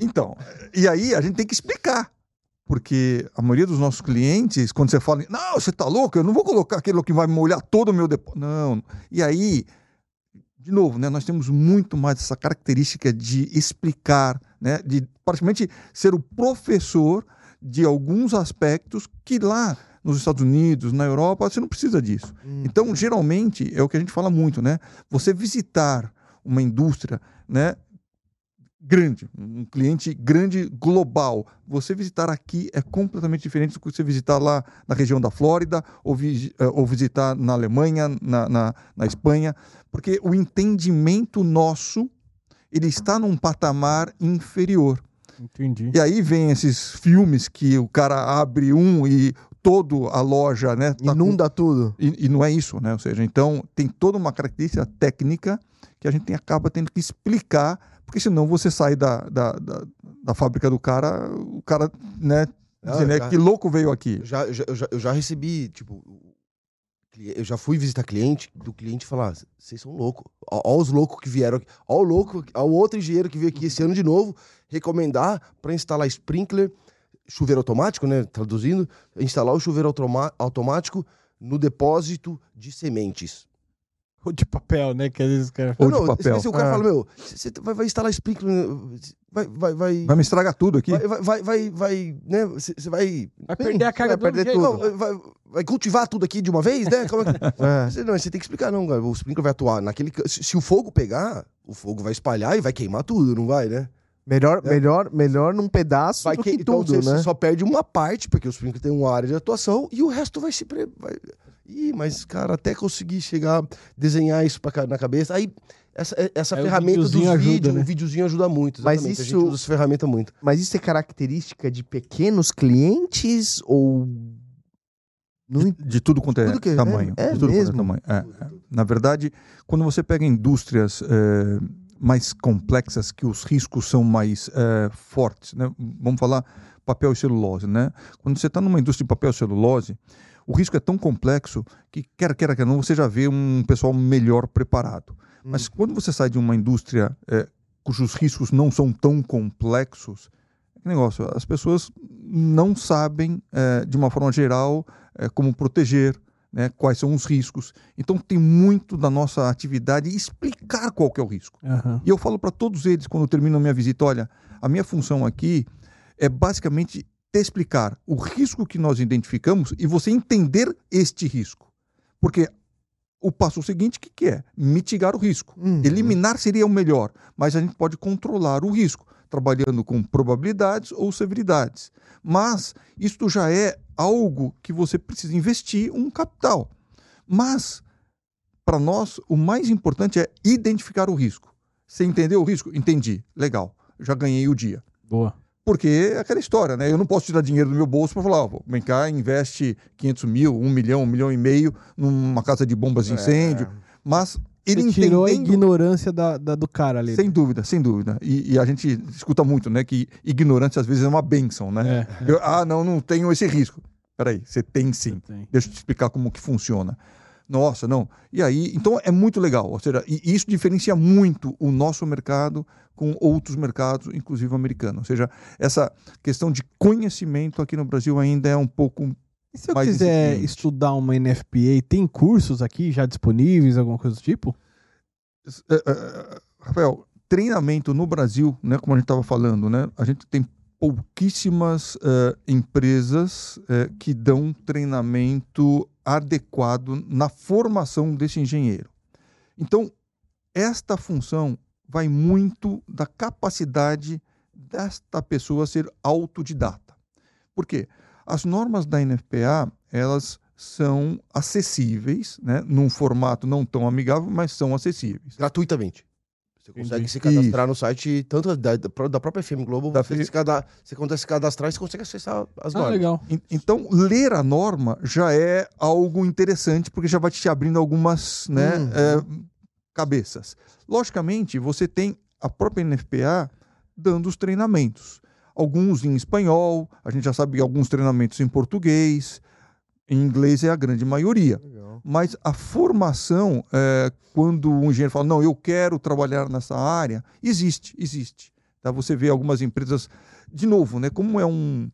Então, e aí a gente tem que explicar. Porque a maioria dos nossos clientes, quando você fala, não, você tá louco, eu não vou colocar aquilo que vai molhar todo o meu depósito. Não. E aí, de novo, né, nós temos muito mais essa característica de explicar, né, de praticamente ser o professor de alguns aspectos que lá nos Estados Unidos, na Europa, você não precisa disso. Então, geralmente, é o que a gente fala muito, né? Você visitar uma indústria, né? Grande, um cliente grande global. Você visitar aqui é completamente diferente do que você visitar lá na região da Flórida ou, vi- eh, ou visitar na Alemanha, na, na, na Espanha, porque o entendimento nosso ele está num patamar inferior. Entendi. E aí vem esses filmes que o cara abre um e todo a loja, né? tá com- Inunda tudo. e, e não é isso, né? Ou seja, então tem toda uma característica técnica que a gente tem- acaba tendo que explicar, porque senão você sai da, da, da, da fábrica do cara, o cara, né? Ah, dizendo, é, já- que louco veio aqui. Eu já, eu já, eu já, recebi, tipo, eu já fui visitar cliente, do cliente falar, vocês são loucos. Ó, ó os loucos que vieram aqui. Ó o louco, ó o outro engenheiro que veio aqui esse ano de novo, recomendar para instalar sprinkler, chuveiro automático, né, traduzindo, instalar o chuveiro automático no depósito de sementes. Ou de papel, né? Que às vezes o cara Ou não, de papel. Se, o cara Ah. fala, meu, você vai, vai instalar sprinkler, vai, vai, vai, Vai me estragar tudo aqui. vai, vai, vai, vai, vai, né, você vai vai perder a carga vai perder tudo. não, vai, vai cultivar tudo aqui de uma vez, né? Como é que- É. Você- Não, você tem que explicar, não, cara. O sprinkler vai atuar naquele. Se, se o fogo pegar, o fogo vai espalhar e vai queimar tudo, não vai, né? Melhor, É. melhor, melhor num pedaço Vai do que- que então tudo, você, né? você só perde uma parte, porque o sprinkler tem uma área de atuação e o resto vai se. Pre... Vai... Ih, mas, cara, até conseguir chegar, desenhar isso pra, na cabeça. Aí, essa, essa Aí ferramenta dos videozinho ajuda, vídeos, né? o videozinho ajuda muito. Mas exatamente. A isso- gente usa essa ferramenta muito. Mas isso é característica de pequenos clientes ou de, de, tudo quanto é tudo que, tamanho. É, é de tudo mesmo? Quanto é tamanho. É, é. Na verdade, quando você pega indústrias é, mais complexas, que os riscos são mais é, fortes, né? vamos falar papel e celulose. Né? Quando você está numa indústria de papel e celulose, o risco é tão complexo que, quer queira, quer não, você já vê um pessoal melhor preparado. Hum. Mas quando você sai de uma indústria é, cujos riscos não são tão complexos, é negócio, as pessoas não sabem, é, de uma forma geral, é, como proteger, né, quais são os riscos. Então tem muito da nossa atividade explicar qual que é o risco. Uhum. E eu falo para todos eles quando eu termino a minha visita, olha, a minha função aqui é basicamente te explicar o risco que nós identificamos e você entender este risco. Porque o passo seguinte, o que, que é? Mitigar o risco. Uhum. Eliminar seria o melhor, mas a gente pode controlar o risco, trabalhando com probabilidades ou severidades. Mas isto já é algo que você precisa investir um capital. Mas, para nós, o mais importante é identificar o risco. Você entendeu o risco? Entendi. Legal. Já ganhei o dia. Boa. Porque é aquela história, né? Eu não posso tirar dinheiro do meu bolso para falar, ó, vem cá, investe 500 mil, 1 milhão, 1 milhão e meio numa casa de bombas de incêndio. É. Mas ele Você tirou a ignorância da, da, do cara ali. Sem dúvida, sem dúvida. E, e, a gente escuta muito, né? Que ignorância às vezes é uma benção, né? É. Eu, ah, não, não tenho esse risco. Peraí, você tem sim. Tem. Deixa eu te explicar como que funciona. Nossa, não. E aí, então é muito legal. Ou seja, e isso diferencia muito o nosso mercado com outros mercados, inclusive americanos. Ou seja, essa questão de conhecimento aqui no Brasil ainda é um pouco. E se eu quiser estudar uma NFPA, tem cursos aqui já disponíveis, alguma coisa do tipo? Uh, uh, Rafael, treinamento no Brasil, né, como a gente estava falando, né, a gente tem pouquíssimas uh, empresas que dão treinamento adequado na formação desse engenheiro. Então, esta função vai muito da capacidade desta pessoa ser autodidata. Por quê? As normas da NFPA, elas são acessíveis, né? num formato não tão amigável, mas são acessíveis. Gratuitamente. Você consegue Entendi. se cadastrar Isso. no site tanto da, da própria FM Globo, da você, se cadastrar, você consegue se cadastrar e você consegue acessar as ah, normas. Legal. Então, ler a norma já é algo interessante, porque já vai te abrindo algumas né, uhum. é, cabeças. Logicamente, você tem a própria NFPA dando os treinamentos. Alguns em espanhol, a gente já sabe alguns treinamentos em português, em inglês é a grande maioria. Legal. Mas a formação, é, quando o engenheiro fala, não, eu quero trabalhar nessa área, existe, existe. Tá? Você vê algumas empresas, de novo, né, como é um,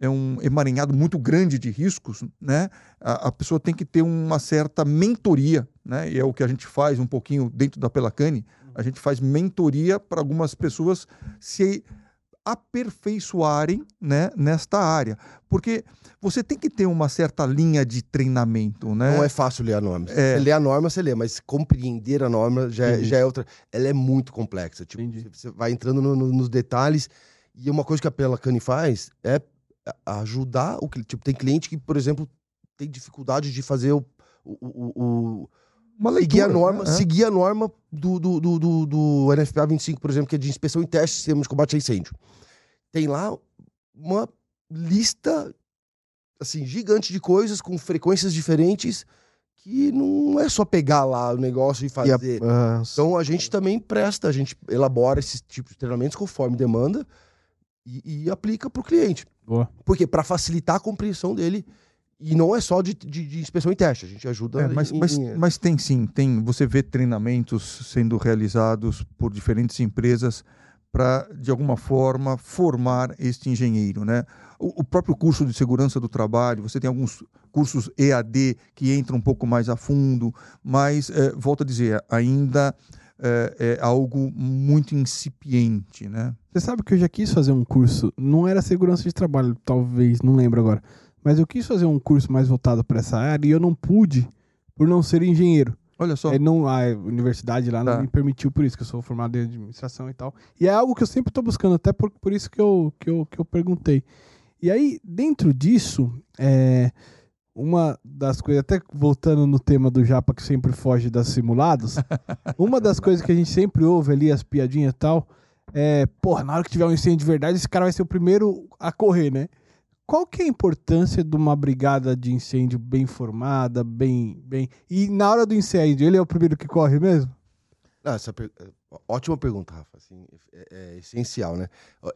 é um emaranhado muito grande de riscos, né? A, a, pessoa tem que ter uma certa mentoria, né? E é o que a gente faz um pouquinho dentro da Pelacane. A gente faz mentoria para algumas pessoas se aperfeiçoarem né, nesta área. Porque você tem que ter uma certa linha de treinamento, né? Não é fácil ler a norma. É... Você lê a norma, você lê, mas compreender a norma já, é, já é outra. Ela é muito complexa. Tipo, você vai entrando no, no, nos detalhes. E uma coisa que a Pelacane faz é ajudar o que tipo tem cliente que por exemplo tem dificuldade de fazer o, o, o, o uma leitura, seguir a norma, né? seguir a norma do, do, do, do, do NFPA 25, por exemplo, que é de inspeção e teste de sistemas de combate a incêndio. Tem lá uma lista assim gigante de coisas com frequências diferentes que não é só pegar lá o negócio e fazer. E a, uh, então a gente também presta, a gente elabora esses tipos de treinamentos conforme demanda e, e aplica para o cliente. Boa. Porque para facilitar a compreensão dele. E não é só de, de, de inspeção e teste, a gente ajuda. É, mas, em, mas, em... mas tem sim, tem. Você vê treinamentos sendo realizados por diferentes empresas para, de alguma forma, formar este engenheiro. Né? O, o, próprio curso de segurança do trabalho, você tem alguns cursos EAD que entram um pouco mais a fundo, mas, é, volto a dizer, ainda é, é, algo muito incipiente, né? Você sabe que eu já quis fazer um curso, não era segurança de trabalho, talvez, não lembro agora, mas eu quis fazer um curso mais voltado para essa área e eu não pude por não ser engenheiro. Olha só. É, não, a universidade lá tá. não me permitiu por isso, que eu sou formado em administração e tal. E é algo que eu sempre estou buscando, até por, por isso que eu, que, eu, que eu perguntei. E aí, dentro disso, é, uma das coisas, até voltando no tema do Japa que sempre foge das simulados, uma das coisas que a gente sempre ouve ali, as piadinhas e tal, é, porra, na hora que tiver um incêndio de verdade, esse cara vai ser o primeiro a correr, né? Qual que é a importância de uma brigada de incêndio bem formada, bem, bem... E na hora do incêndio, ele é o primeiro que corre mesmo? Não, essa per- é, Ótima pergunta, Rafa. assim, é, é essencial, né?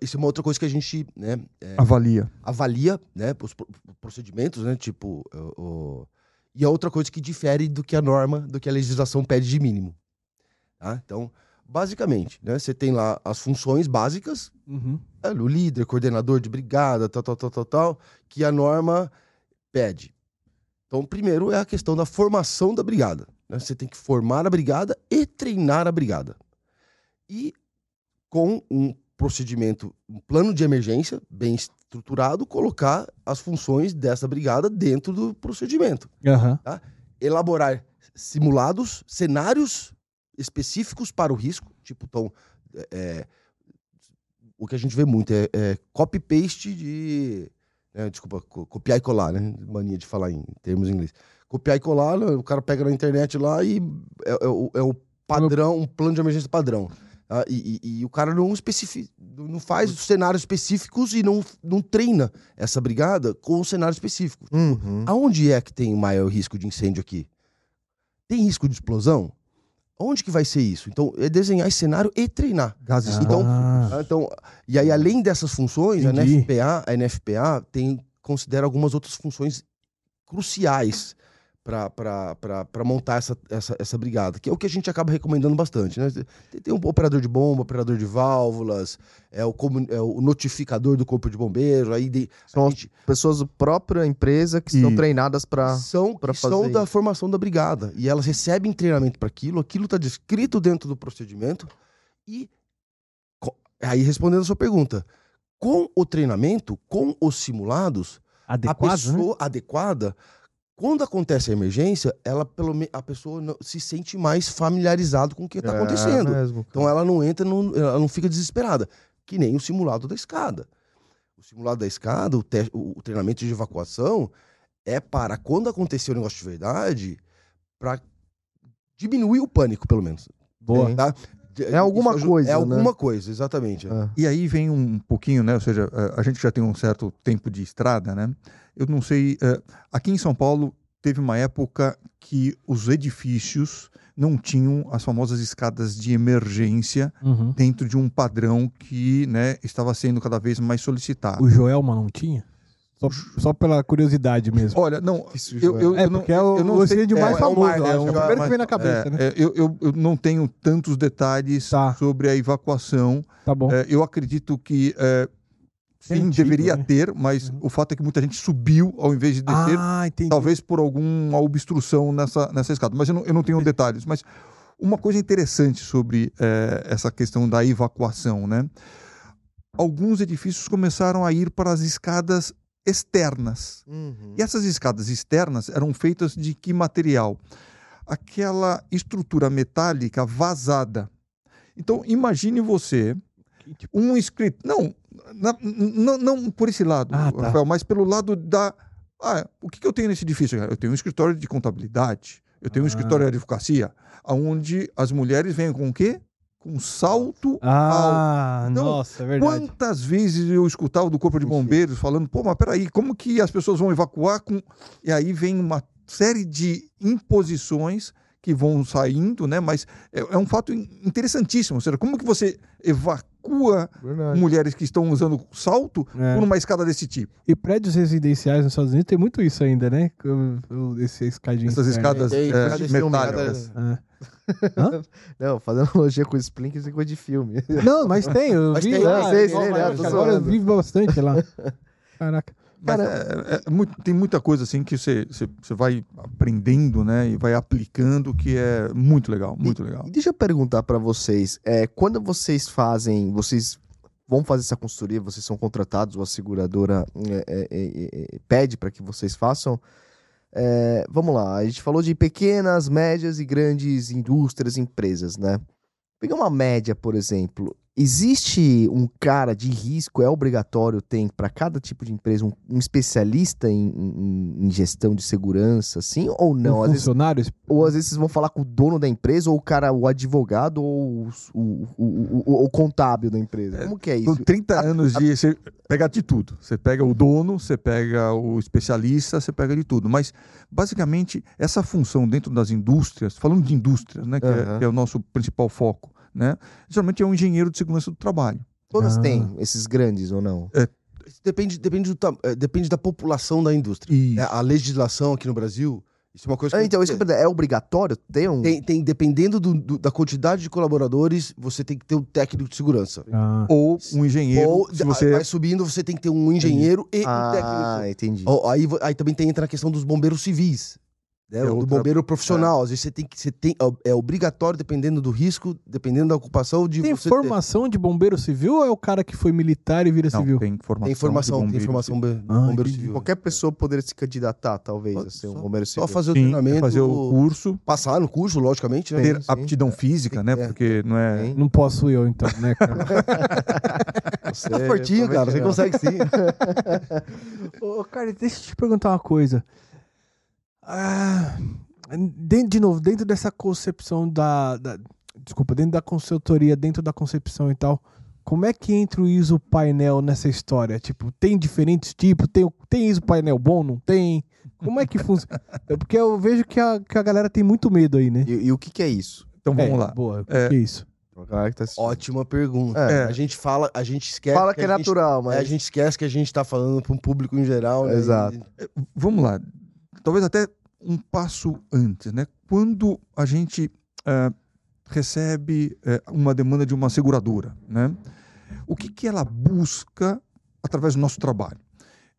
Isso é uma outra coisa que a gente né, é, Avalia. avalia, né? Os pro- procedimentos, né? Tipo, o, e a outra coisa que difere do que a norma, do que a legislação pede de mínimo. Tá? Então, basicamente, né? Você tem lá as funções básicas, Uhum. é, o líder, coordenador de brigada, tal, tal, tal, tal, tal, que a norma pede. Então, primeiro é a questão da formação da brigada. né? Você tem que formar a brigada e treinar a brigada. E com um procedimento, um plano de emergência bem estruturado, colocar as funções dessa brigada dentro do procedimento. Aham. Elaborar simulados, cenários específicos para o risco. Tipo, então, é, é, o que a gente vê muito é, é copy-paste de. né, desculpa, co- copiar e colar, né? Mania de falar em termos em inglês. Copiar e colar, né, o cara pega na internet lá e é, é o, é o padrão, um plano de emergência padrão. tá? E, e- e o cara não especifica, não faz os cenários específicos e não, não treina essa brigada com os cenários específicos. Uhum. Aonde é que tem o maior risco de incêndio aqui? Tem risco de explosão? Onde que vai ser isso? Então, é desenhar cenário e treinar. Gases Então, Ah. Ah, Então, e aí, além dessas funções, a. NFPA, a NFPA tem, considera algumas outras funções cruciais para montar essa, essa, essa brigada, que é o que a gente acaba recomendando bastante. Né? Tem, tem um operador de bomba, operador de válvulas, é o, é o notificador do corpo de bombeiro, aí de, São a gente- pessoas da própria empresa que estão E- treinadas para. são, pra que são fazer da isso. formação da brigada. E elas recebem treinamento para aquilo, aquilo está descrito dentro do procedimento. E aí, respondendo a sua pergunta, com o treinamento, com os simulados, a Adequado, né? pessoa adequada, quando acontece a emergência, ela pelo a pessoa não- se sente mais familiarizado com o que está É acontecendo. mesmo. Então ela não entra, no- ela não fica desesperada, que nem o simulado da escada. O simulado da escada, o, te- o- treinamento de evacuação é para quando acontecer o negócio de verdade, para diminuir o pânico, pelo menos. Boa. Tá? É alguma Isso coisa, É né? alguma coisa, exatamente. É. E aí vem um pouquinho, né? Ou seja, a gente já tem um certo tempo de estrada, né? Eu não sei. eh, Aqui em São Paulo teve uma época que os edifícios não tinham as famosas escadas de emergência Uhum. dentro de um padrão que, né, estava sendo cada vez mais solicitado. O Joelma não tinha? Só, só pela curiosidade mesmo. Olha, não, Isso, eu, eu, é, eu não, é o, eu não o sei- incêndio é, mais é o famoso, é É o primeiro que vem na cabeça, é, né? é, eu, eu, eu não tenho tantos detalhes Tá. sobre a evacuação. Tá bom. É, eu acredito que é, sim, Sentido, deveria né? ter, mas o fato é que muita gente subiu ao invés de descer, ah, talvez por alguma obstrução nessa, nessa escada. Mas eu não, eu não tenho detalhes. Mas uma coisa interessante sobre é, essa questão da evacuação, né? Alguns edifícios começaram a ir para as escadas externas. Uhum. E essas escadas externas eram feitas de que material? Aquela estrutura metálica vazada. Então, imagine você, tipo um escrito. Não, na- não, não por esse lado, Ah, tá. Rafael, mas pelo lado da. Ah, o que, que eu tenho nesse edifício? Eu tenho um escritório de contabilidade, eu tenho um Ah. escritório de advocacia, onde as mulheres vêm com o quê? Com salto Ah, Então, nossa, é verdade. Quantas vezes eu escutava do Corpo de Bombeiros falando, pô, mas peraí, como que as pessoas vão evacuar com. E aí vem uma série de imposições que vão saindo, né? Mas é, é um fato in- interessantíssimo. Ou seja, como que você evacua Verdade. mulheres que estão usando salto É. por uma escada desse tipo? E prédios residenciais nos Estados Unidos tem muito isso ainda, né? Esse escadinho. Essas escadas é, filme, metálicas. É. Não, fazendo analogia com o Splink, isso é coisa de filme. Não, mas tem, eu Mas vi tem, lá. eu sei, sei, né? Agora eu zoando. vi bastante lá. Caraca. Mas é- é- é muito- tem muita coisa assim que você, você, você vai aprendendo, né? E vai aplicando, que é muito legal, muito legal. E deixa eu perguntar pra vocês, é, quando vocês fazem, vocês vão fazer essa consultoria, vocês são contratados, ou a seguradora é, é, é, pede para que vocês façam, vamos lá, a gente falou de pequenas, médias e grandes indústrias, empresas, né? Pegar uma média, por exemplo, Existe um cara de risco, é obrigatório, tem para cada tipo de empresa um, um especialista em, em- em gestão de segurança, assim, ou não? Um Às vezes, funcionário? ou às vezes vocês vão falar com o dono da empresa, ou o cara, o advogado, ou o, o, o, o- o contábil da empresa. Como que é Com isso? 30 anos de. Você pega de tudo. Você pega o dono, você pega o especialista, você pega de tudo. Mas, basicamente, essa função dentro das indústrias, falando de indústrias, né, que, é, que é o nosso principal foco, né, geralmente é um engenheiro de segurança do trabalho. Todas Ah. têm esses grandes ou não? Depende, depende, do, eh, depende da população da indústria. E É, A legislação aqui no Brasil, isso é uma coisa Ah, que. então, isso que é obrigatório ter um. tem, tem, dependendo do- do- da quantidade de colaboradores, você tem que ter um técnico de segurança. Ah, ou um engenheiro, Ou se você vai subindo, você tem que ter um engenheiro e um Ah, técnico. entendi. Ó, Aí, aí também tem, entra a questão dos bombeiros civis. Né? É do bombeiro profissional. Às vezes você tem que. Você tem, é obrigatório, dependendo do risco, dependendo da ocupação, de tem você ter- formação de bombeiro civil ou é o cara que foi militar e vira não, civil? tem formação, Tem informação, de tem be- Ah, bombeiro civil. Qualquer pessoa poderia se candidatar, talvez, a ser um Só- bombeiro Só civil. fazer o Sim, treinamento. fazer o curso, Passar no curso, logicamente, né? ter sim. aptidão física, né? É. Porque não é. Não posso eu, então, né, cara? Você, Tá fortinho, cara. Você consegue sim. Ô, cara, deixa eu te perguntar uma coisa. Ah, dentro, de novo, dentro dessa concepção da, da- Desculpa, dentro da consultoria, dentro da concepção e tal, como é que entra o ISO painel nessa história? Tipo, tem diferentes tipos? Tem, tem ISO painel bom? Não tem? Como é que funciona? É Porque eu vejo que a, que a galera tem muito medo aí, né? E, e o que, que é isso? Então vamos É, lá. Boa, o É. que é isso? Que tá. Ótima pergunta. É. A gente fala, a gente esquece. Fala que é a gente- natural, é, mas. a gente esquece que a gente tá falando para um público em geral. né? Exato. Vamos lá. Talvez até um passo antes, né? Quando a gente eh, recebe eh, uma demanda de uma seguradora, né? O que, que ela busca através do nosso trabalho?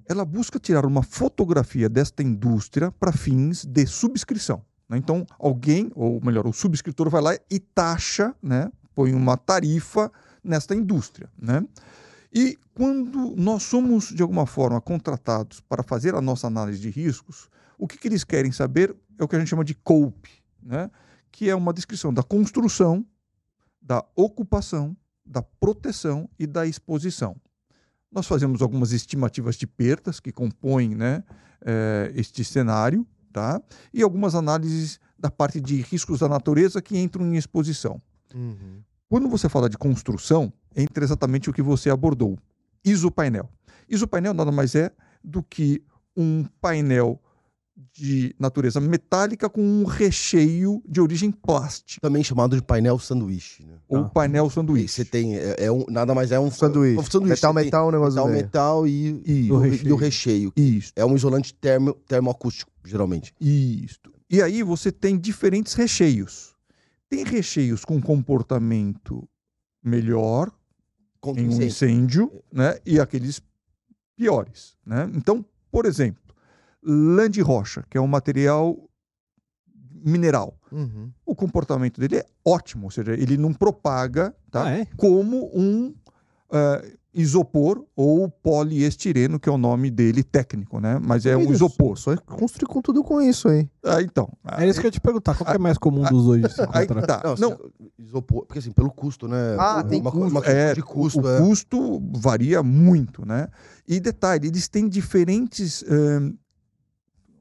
Ela busca tirar uma fotografia desta indústria para fins de subscrição. né? Então, alguém, ou melhor, o subscritor vai lá e taxa, né? põe uma tarifa nesta indústria. Né? E quando nós somos, de alguma forma, contratados para fazer a nossa análise de riscos, o que, que eles querem saber é o que a gente chama de COPE, né? que é uma descrição da construção, da ocupação, da proteção e da exposição. Nós fazemos algumas estimativas de perdas que compõem né, eh, este cenário, tá? e algumas análises da parte de riscos da natureza que entram em exposição. Uhum. Quando você fala de construção, entra exatamente o que você abordou. Isopainel. Isopainel nada mais é do que um painel de natureza metálica com um recheio de origem plástica, Também chamado de painel sanduíche. Né? ou Ah. painel E sanduíche. Você tem. É, é um, nada mais é um Sanduíche. um sanduíche. Metal, Você metal, o negócio Metal, metal e, E o recheio. recheio. do recheio. Isso, É um isolante termo, termoacústico, geralmente. isto. E aí você tem diferentes recheios. Tem recheios com comportamento melhor Contra em um incêndio. incêndio, né? E aqueles piores, né? Então, por exemplo, lã de rocha, que é um material mineral. Uhum. O comportamento dele é ótimo, ou seja, ele não propaga, tá? Ah, é? Como um eh, isopor ou poliestireno, que é o nome dele técnico, né? Mas é um isopor. Só construir com tudo com isso aí. Ah, então. Era isso que eu ia te perguntar. Qual que é mais comum dos hoje se Aí tá. Não, Não, você- isopor, porque assim, pelo custo, né? Ah, tem uma, custo. uma questão É, de custo, o é. custo varia muito, né? E detalhe, eles têm diferentes eh,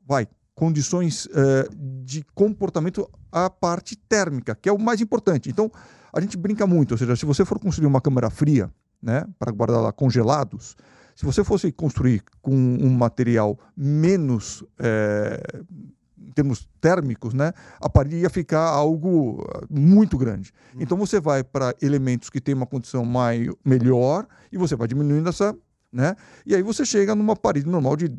vai, condições eh, de comportamento à parte térmica, que é o mais importante. Então, a gente brinca muito, ou seja, se você for construir uma câmara fria, né, para guardar lá congelados, se você fosse construir com um material menos eh, em termos térmicos, né, a parede ia ficar algo ah, muito grande. Então você vai para elementos que têm uma condição mai, melhor e você vai diminuindo essa, né? E aí você chega numa parede normal de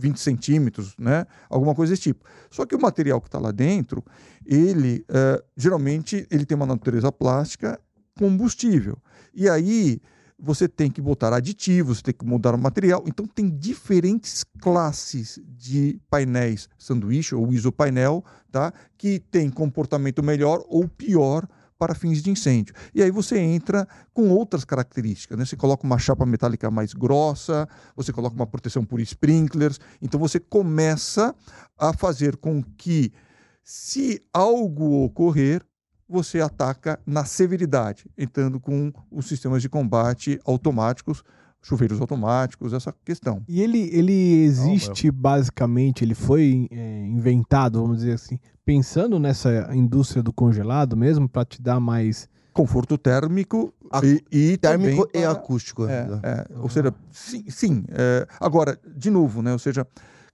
20 centímetros, né? Alguma coisa desse tipo. Só que o material que está lá dentro, ele eh, geralmente ele tem uma natureza plástica combustível. E aí você tem que botar aditivos, tem que mudar o material. Então tem diferentes classes de painéis sanduíche ou isopainel, tá? Que tem comportamento melhor ou pior para fins de incêndio. E aí você entra com outras características, né? Você coloca uma chapa metálica mais grossa, você coloca uma proteção por sprinklers, então você começa a fazer com que se algo ocorrer, você ataca na severidade, entrando com os sistemas de combate automáticos, chuveiros automáticos, essa questão. E ele, ele existe basicamente, ele foi é, inventado, vamos dizer assim, pensando nessa indústria do congelado mesmo, para te dar mais conforto térmico Ac- e, e Térmico também e para- acústico. É, né? é, ou seja, sim, sim é, agora, de novo, né, ou seja,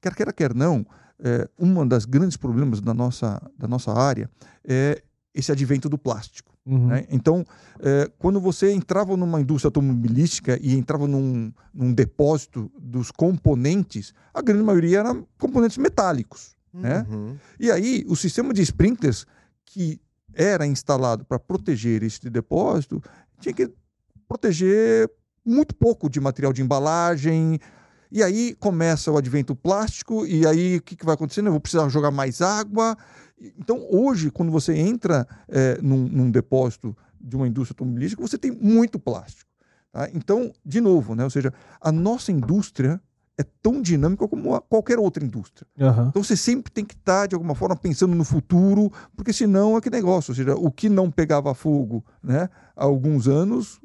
quer queira, quer não, é, um dos grandes problemas da nossa, da nossa área é esse advento do plástico. Uhum. né? Então, é, quando você entrava numa indústria automobilística e entrava num, num depósito dos componentes, a grande maioria eram componentes metálicos. Né? Uhum. E aí, o sistema de sprinklers que era instalado para proteger este depósito tinha que proteger muito pouco de material de embalagem. E aí começa o advento plástico, e aí o que, que vai acontecendo? Eu vou precisar jogar mais água. Então, hoje, quando você entra eh, num, num depósito de uma indústria automobilística, você tem muito plástico. tá? Então, de novo, né? ou seja, a nossa indústria é tão dinâmica como qualquer outra indústria. Aham. Então você sempre tem que estar, de alguma forma, pensando no futuro, porque senão é que negócio. Ou seja, o que não pegava fogo né, há alguns anos,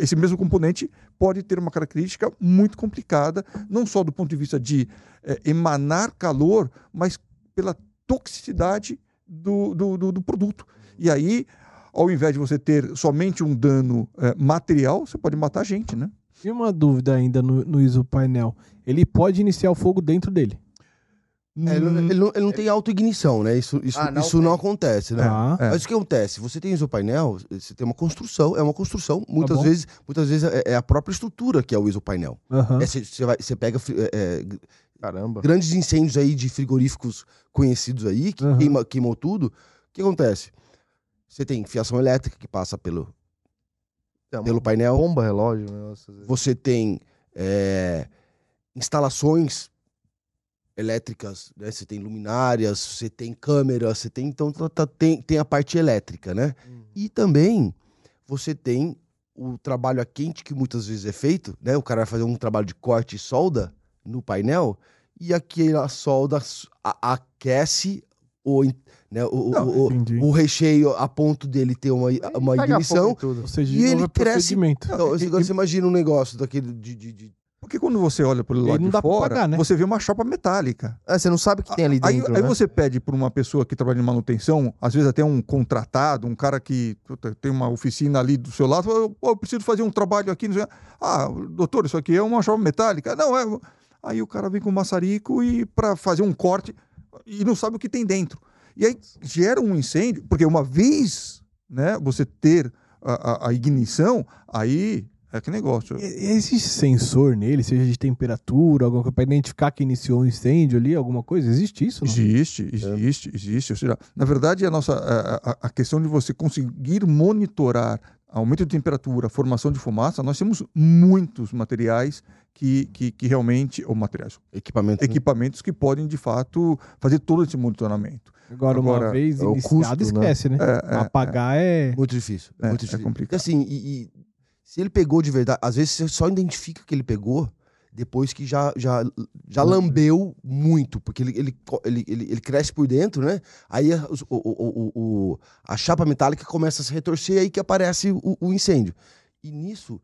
esse mesmo componente pode ter uma característica muito complicada, não só do ponto de vista de eh, emanar calor, mas pela toxicidade do, do, do- do produto. E aí, ao invés de você ter somente um dano eh, material, você pode matar a gente, né? E uma dúvida ainda no, no ISO painel. Ele pode iniciar o fogo dentro dele. É, ele, não- ele não, ele não tem autoignição, né? Isso, isso, Ah, não isso não acontece, né? Tá. É. Mas o que acontece? Você tem isopainel, você tem uma construção, é uma construção, muitas bom. vezes, muitas vezes é, é a própria estrutura que é o isopainel. Aham. É, Você você vai- você pega é, é, Caramba. grandes incêndios aí de frigoríficos conhecidos aí, que queima- queimou tudo. O que acontece? Você tem fiação elétrica que passa pelo, Uma pelo painel. bomba relógio? Nossa, vezes. Você tem é, instalações elétricas, né? Você tem luminárias, você tem câmeras, você tem então tá- tá- tem, tem a parte elétrica, né? E também você tem o trabalho a quente que muitas vezes é feito, né? O cara vai fazer um trabalho de corte e solda no painel e aquela solda aquece o, né, o, o- Não, o- o recheio a ponto dele ter uma, uma ignição. Ou seja, E ele é cresce-. Então, E- agora e- você imagina um negócio daquele de- de- de Porque quando você olha pelo lado não de fora, pagar, né? você vê uma chapa metálica. É, você não sabe o que tem ali Aí, dentro, aí né? você pede para uma pessoa que trabalha em manutenção, às vezes até um contratado, um cara que puta, tem uma oficina ali do seu lado, fala, "Pô, eu preciso fazer um trabalho aqui. Ah, doutor, isso aqui é uma chapa metálica. Não, é. Aí o cara vem com um maçarico e para fazer um corte e não sabe o que tem dentro. E aí gera um incêndio, porque uma vez né, você ter a, a- a ignição, aí é que negócio. Existe sensor nele, seja de temperatura, alguma coisa, para identificar que iniciou um incêndio ali, alguma coisa? Existe isso? Não? Existe, existe, existe. Ou seja, na verdade, a nossa a- a questão de você conseguir monitorar aumento de temperatura, formação de fumaça, nós temos muitos materiais que, que, que realmente, ou materiais, né? equipamentos que podem de fato fazer todo esse monitoramento. Agora, uma Agora, vez é iniciado, custo, né? esquece, né? É, é, Apagar é. Muito difícil. É, muito é difícil. complicado. Porque assim, e, e se ele pegou de verdade, às vezes você só identifica que ele pegou depois que já, já, já lambeu muito, porque ele, ele, ele, ele, ele cresce por dentro, né? Aí a, o, o, o- a chapa metálica começa a se retorcer aí que aparece o, o incêndio. E nisso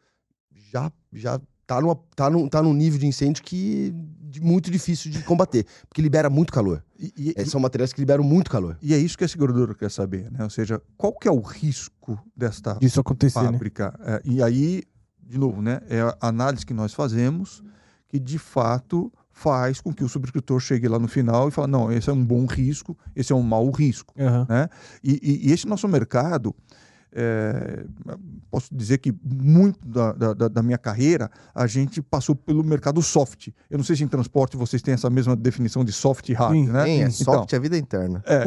já, já tá, numa, tá, num, tá num nível de incêndio que de muito difícil de combater, porque libera muito calor. E, e- É, são materiais que liberam muito calor. e é isso que a seguradora quer saber, né? Ou seja, qual que é o risco desta Disso acontecer, né? fábrica. É, e aí, de novo, né, é a análise que nós fazemos que de fato faz com que o subscritor chegue lá no final e fale, não, esse é um bom risco, esse é um mau risco. Aham. E, e- e esse nosso mercado, é, posso dizer que muito da, da- da- minha carreira, a gente passou pelo mercado soft. Eu não sei se em transporte vocês têm essa mesma definição de soft e hard, Sim, né? Tem, é Então, soft a vida interna. é,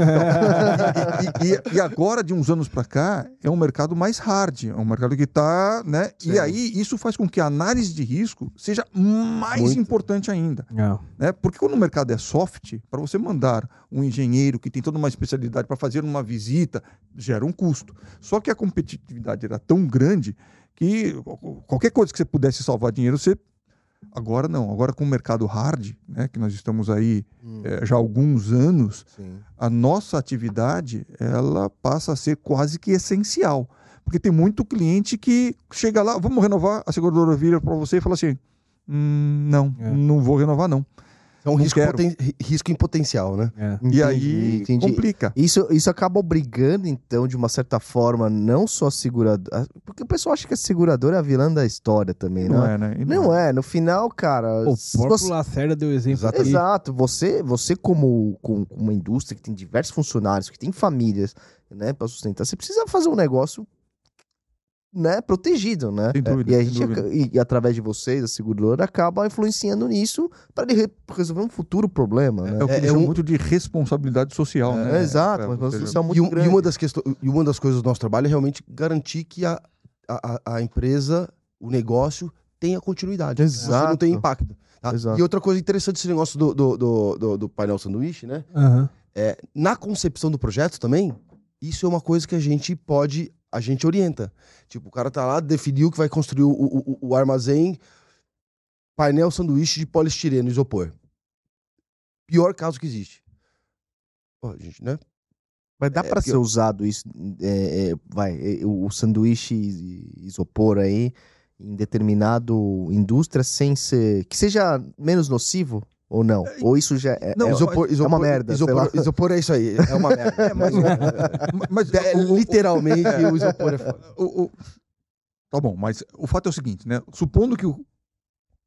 então, e, e- e agora, de uns anos para cá, é um mercado mais hard, é um mercado que está, né? E Sim. aí isso faz com que a análise de risco seja mais Muito. importante ainda, Ah, né? Porque quando o mercado é soft, para você mandar um engenheiro que tem toda uma especialidade para fazer uma visita, gera um custo. Só que a competitividade era tão grande que qualquer coisa que você pudesse salvar dinheiro, você Agora não, agora com o mercado hard, né, que nós estamos aí Hum, eh, já há alguns anos, sim. a nossa atividade ela passa a ser quase que essencial. Porque tem muito cliente que chega lá, vamos renovar, a seguradora vira para você e fala assim: "Hum, não, É. não vou renovar não. É um Não risco, poten- ri- risco em potencial, né? É. e Entendi, aí entendi. complica. Isso, isso acaba obrigando, então, de uma certa forma, não só a seguradora. Porque o pessoal acha que a seguradora é a vilã da história também, Não não é, né? E Não é, no final, cara. O próprio você- Lacerda deu exemplo Exato. aqui. Exato, você, você como, com com uma indústria que tem diversos funcionários, que tem famílias, né, para sustentar, você precisa fazer um negócio, né, protegido, né? Sem dúvida, e a sem gente, e, e através de vocês, a seguradora, acaba influenciando nisso para ele re- resolver um futuro problema, né? É o que É- eles é um- muito de responsabilidade social, É, né? exato, É, mas é muito E, um- e grande. uma das questões, e uma das coisas do nosso trabalho é realmente garantir que a, a, a- empresa, o negócio, tenha continuidade. Você não Exato. tem impacto. tá? Exato. E outra coisa interessante desse negócio do, do, do, do- do painel sanduíche, né? Aham. É, na concepção do projeto também, isso é uma coisa que a gente pode, a gente orienta. Tipo, o cara tá lá, definiu que vai construir o, o, o- armazém, painel sanduíche de poliestireno, isopor. Pior caso que existe. Pô, gente, né? Mas dá É, para ser eu- usado isso, é, é, vai, é, o, o sanduíche isopor aí em determinado indústria sem ser que seja menos nocivo ou não? Ou isso já é, Não, é, isopor, é uma isopor- merda, sei Isopor, lá. isopor é isso aí, é uma merda. É, mas, mas É, o- o- literalmente, o isopor é foda. o- o- Tá bom, mas o fato é o seguinte, né? Supondo que o,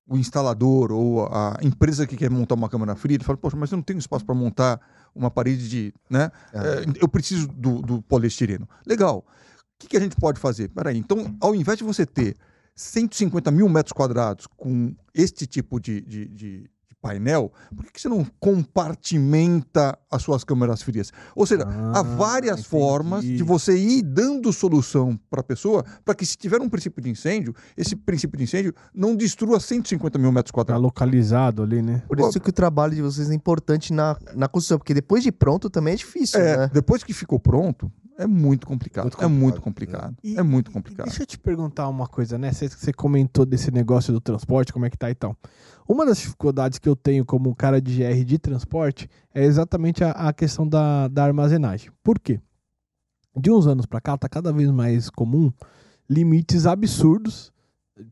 o instalador ou a empresa que quer montar uma câmara fria, fala, poxa, mas eu não tenho espaço para montar uma parede de, né? É, eu preciso do, do poliestireno. Legal. O que, que a gente pode fazer? Peraí, então, ao invés de você ter 150 mil metros quadrados com este tipo de, de- de painel, por que, que você não compartimenta as suas câmeras frias? Ou seja, há Ah, várias entendi. formas de você ir dando solução para a pessoa, para que se tiver um princípio de incêndio, esse princípio de incêndio não destrua 150 mil metros quadrados. localizado ali, né? Por isso que o trabalho de vocês é importante na, na construção, porque depois de pronto também é difícil, É, né? depois que ficou pronto, é muito complicado. Muito é muito complicado, complicado. E- é muito e- complicado. Deixa eu te perguntar uma coisa, né? Você, você comentou desse negócio do transporte, como é que tá e tal. Uma das dificuldades que eu tenho como cara de GR de transporte é exatamente a, a questão da, da armazenagem. Por quê? De uns anos para cá, tá cada vez mais comum limites absurdos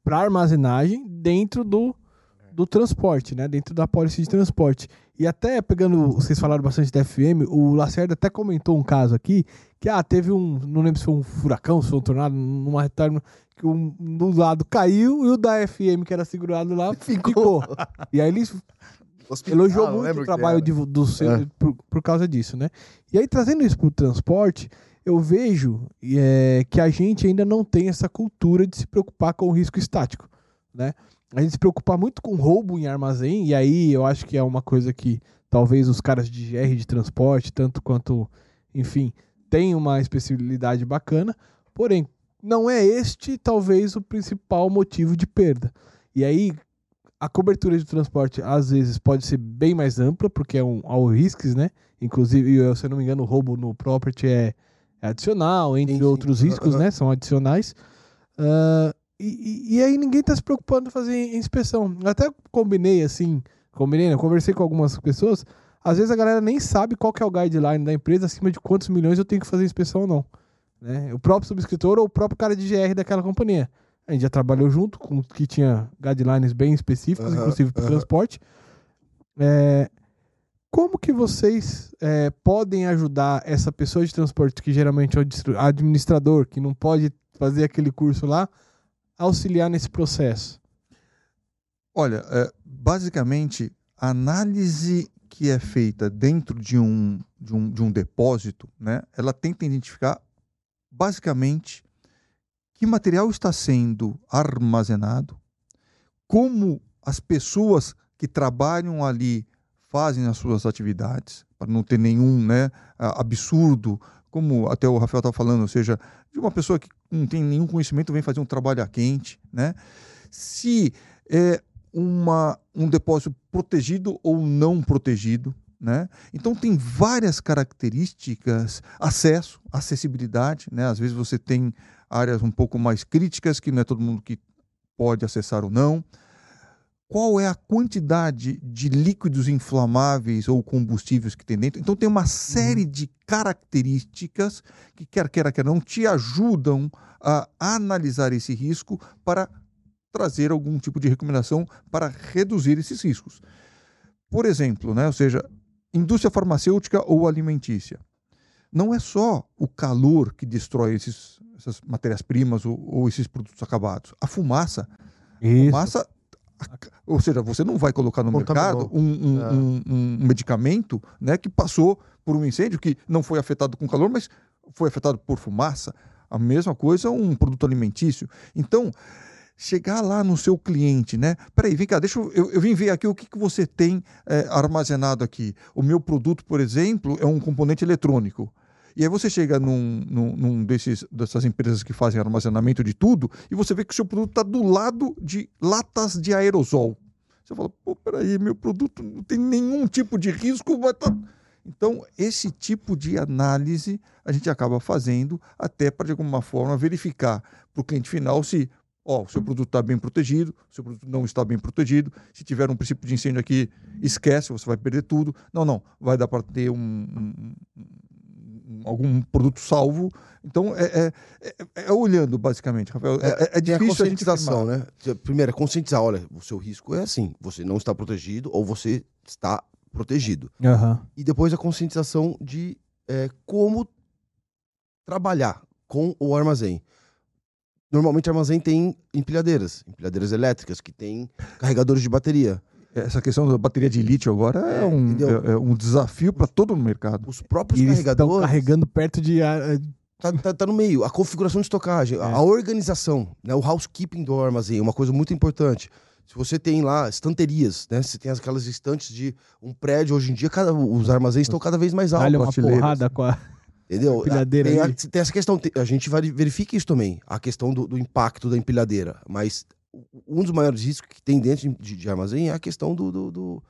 para armazenagem dentro do, do transporte, né? Dentro da policy de transporte. E até pegando, vocês falaram bastante da FM, o Lacerda até comentou um caso aqui que ah, teve um, não lembro se foi um furacão, se foi um tornado, numa retorno que um do lado caiu e o da FM que era segurado lá ficou. E aí ele Hospital, elogiou muito o trabalho de, do seu- É. por, por causa disso, né? E aí, trazendo isso para o transporte, eu vejo é, que a gente ainda não tem essa cultura de se preocupar com o risco estático, né? A gente se preocupa muito com roubo em armazém, e aí eu acho que é uma coisa que talvez os caras de GR de transporte, tanto quanto, enfim, tem uma especialidade bacana, porém, não é este talvez o principal motivo de perda. E aí, a cobertura de transporte às vezes pode ser bem mais ampla, porque é um ao riscos, né? Inclusive, eu, se eu não me engano, o roubo no property é, é adicional, entre Sim, sim. outros riscos, né? São adicionais. Ah, e, e- aí ninguém tá se preocupando em fazer inspeção. Eu até combinei assim, combinei, né? Conversei com algumas pessoas. Às vezes a galera nem sabe qual é o guideline da empresa, acima de quantos milhões eu tenho que fazer inspeção ou não. Né? O próprio subscritor ou o próprio cara de GR daquela companhia. A gente já trabalhou junto com que tinha guidelines bem específicos, Aham, inclusive para aham. transporte. É, como que vocês é, podem ajudar essa pessoa de transporte, que geralmente é o administrador, que não pode fazer aquele curso lá, a auxiliar nesse processo? Olha, é, basicamente, a análise que é feita dentro de um, de um, de um depósito, né, ela tenta identificar, basicamente, que material está sendo armazenado, como as pessoas que trabalham ali fazem as suas atividades, para não ter nenhum né, absurdo, como até o Rafael estava falando, ou seja, de uma pessoa que não tem nenhum conhecimento vem fazer um trabalho a quente, né? Se é uma, um depósito protegido ou não protegido, né? Então tem várias características, acesso, acessibilidade, né? Às vezes você tem áreas um pouco mais críticas que não é todo mundo que pode acessar ou não. qual é a quantidade de líquidos inflamáveis ou combustíveis que tem dentro. Então tem uma série de características que, quer queira, quer não, te ajudam a analisar esse risco para trazer algum tipo de recomendação para reduzir esses riscos. Por exemplo, né, ou seja, indústria farmacêutica ou alimentícia. Não é só o calor que destrói esses, essas matérias-primas ou, ou, esses produtos acabados. A fumaça. Isso. fumaça ou seja, você não vai colocar no mercado um, um, é. um, um, medicamento né, que passou por um incêndio que não foi afetado com calor, mas foi afetado por fumaça. A mesma coisa um produto alimentício. Então, chegar lá no seu cliente, né? Peraí, vem cá, deixa eu, eu, vim ver aqui o que, que você tem é, armazenado aqui. O meu produto, por exemplo, é um componente eletrônico. E aí você chega num, num, num, desses, dessas empresas que fazem armazenamento de tudo e você vê que o seu produto está do lado de latas de aerosol. Você fala, pô, peraí, meu produto não tem nenhum tipo de risco, tá... Então, esse tipo de análise a gente acaba fazendo até para, de alguma forma, verificar para o cliente final se ó, o seu produto está bem protegido, o seu produto não está bem protegido. Se tiver um princípio de incêndio aqui, esquece, você vai perder tudo. Não, não, vai dar para ter um, um, algum produto salvo. Então, é, é, é, é olhando, basicamente, Rafael. É, é, é difícil a conscientização, né? Primeiro, é conscientizar. Olha, o seu risco é assim. Você não está protegido ou você está protegido. Uhum. E depois a conscientização de é, como trabalhar com o armazém. Normalmente, armazém tem empilhadeiras, empilhadeiras elétricas, que tem carregadores de bateria. Essa questão da bateria de lítio agora é, é um, é, é, um desafio para todo o mercado. Os próprios e carregadores. Estão carregando perto de. Eh, tá, tá, tá, no meio. A configuração de estocagem, a, é. a organização, né, o housekeeping do armazém, uma coisa muito importante. Se você tem lá estanterias, né? Você tem aquelas estantes de um prédio hoje em dia, cada, os armazéns estão cada vez mais altos. Olha uma porrada com a. Entendeu? Empilhadeira tem, a, tem, essa questão, a gente verifica isso também, a questão do, do impacto da empilhadeira. Mas um dos maiores riscos que tem dentro de, de armazém é a questão do, do, do,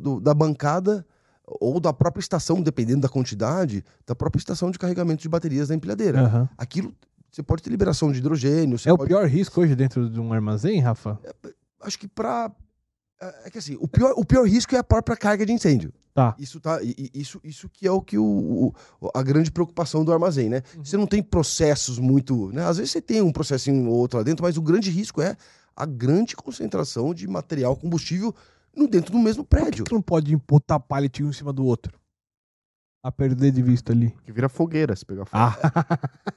do, da bancada ou da própria estação, dependendo da quantidade, da própria estação de carregamento de baterias da empilhadeira. Uhum. Aquilo, você pode ter liberação de hidrogênio. é pode... o pior risco hoje dentro de um armazém, Rafa? É, acho que para é, é que assim, o pior, o pior risco é a própria carga de incêndio. Tá. Isso, tá, isso, isso que é o que o, o a grande preocupação do armazém, né? Uhum. Você não tem processos muito. Né? Às vezes você tem um processinho ou outro lá dentro, mas o grande risco é a grande concentração de material combustível no dentro do mesmo prédio. Por que, que não pode botar pallet um em cima do outro? A perder de vista ali. Que vira fogueira se pegar fogo. Ah.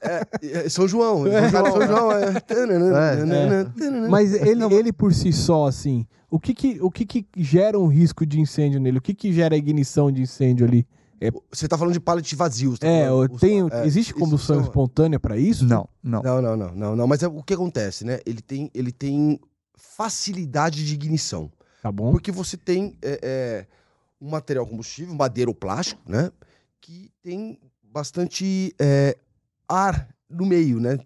É, é, São João. É. São João é. é. Mas ele, ele por si só, assim, o que que, o que que gera um risco de incêndio nele? O que que gera ignição de incêndio ali? É... Você está falando de pallet vazios. Tá é, tem, é, existe combustão isso, espontânea para isso? Não, não. Não, não, não, não, não. Mas é, o que acontece, né? Ele tem, ele tem facilidade de ignição. Tá bom. Porque você tem é, é, um material combustível, madeira ou plástico, né? Que tem bastante é, ar no meio, né?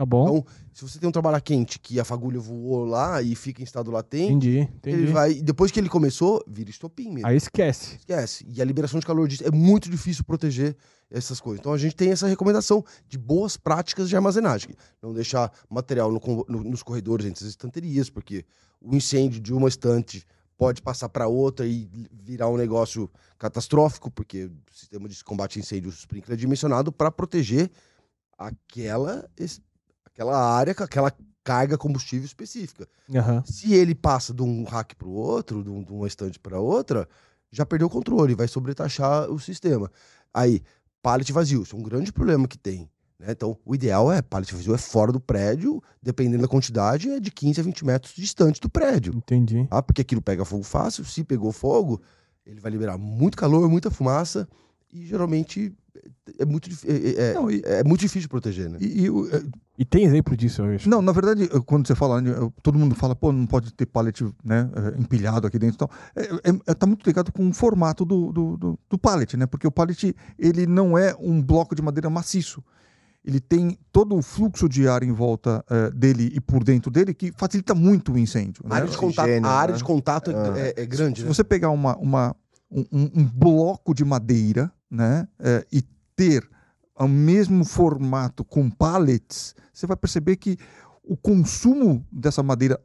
Tá bom. Então, se você tem um trabalho quente que a fagulha voou lá e fica em estado latente, entendi, entendi. ele vai. Depois que ele começou, vira estopim mesmo. Aí esquece. Esquece. E a liberação de calor disso é muito difícil proteger essas coisas. Então a gente tem essa recomendação de boas práticas de armazenagem. Não deixar material no, no, nos corredores entre as estanterias, porque o incêndio de uma estante pode passar para outra e virar um negócio catastrófico, porque o sistema de combate a incêndio sprinkler é dimensionado para proteger aquela aquela área aquela carga combustível específica. Uhum. Se ele passa de um rack para o outro, de, um, de uma estante para outra, já perdeu o controle, vai sobretaxar o sistema. Aí, pallet vazio, isso é um grande problema que tem. Né? Então, o ideal é pallet vazio é fora do prédio, dependendo da quantidade, é de 15 a 20 metros distante do prédio. Entendi. Ah, porque aquilo pega fogo fácil, se pegou fogo, ele vai liberar muito calor, muita fumaça, e geralmente é muito, é, é, não, e, é muito difícil de proteger, né? E, e, é, e, tem exemplo disso, eu acho. Não, na verdade, quando você fala, todo mundo fala, pô, não pode ter pallet né, é, empilhado aqui dentro. Então, é, é, tá muito ligado com o formato do, do, do, do pallet, né? Porque o pallet, ele não é um bloco de madeira maciço ele tem todo o fluxo de ar em volta uh, dele e por dentro dele que facilita muito o incêndio. A área né? de contato, a área de contato é, é, é grande. Se, né? se, você pegar uma, uma, um, um, bloco de madeira né, uh, e ter o mesmo formato com pallets, você vai perceber que o consumo dessa madeira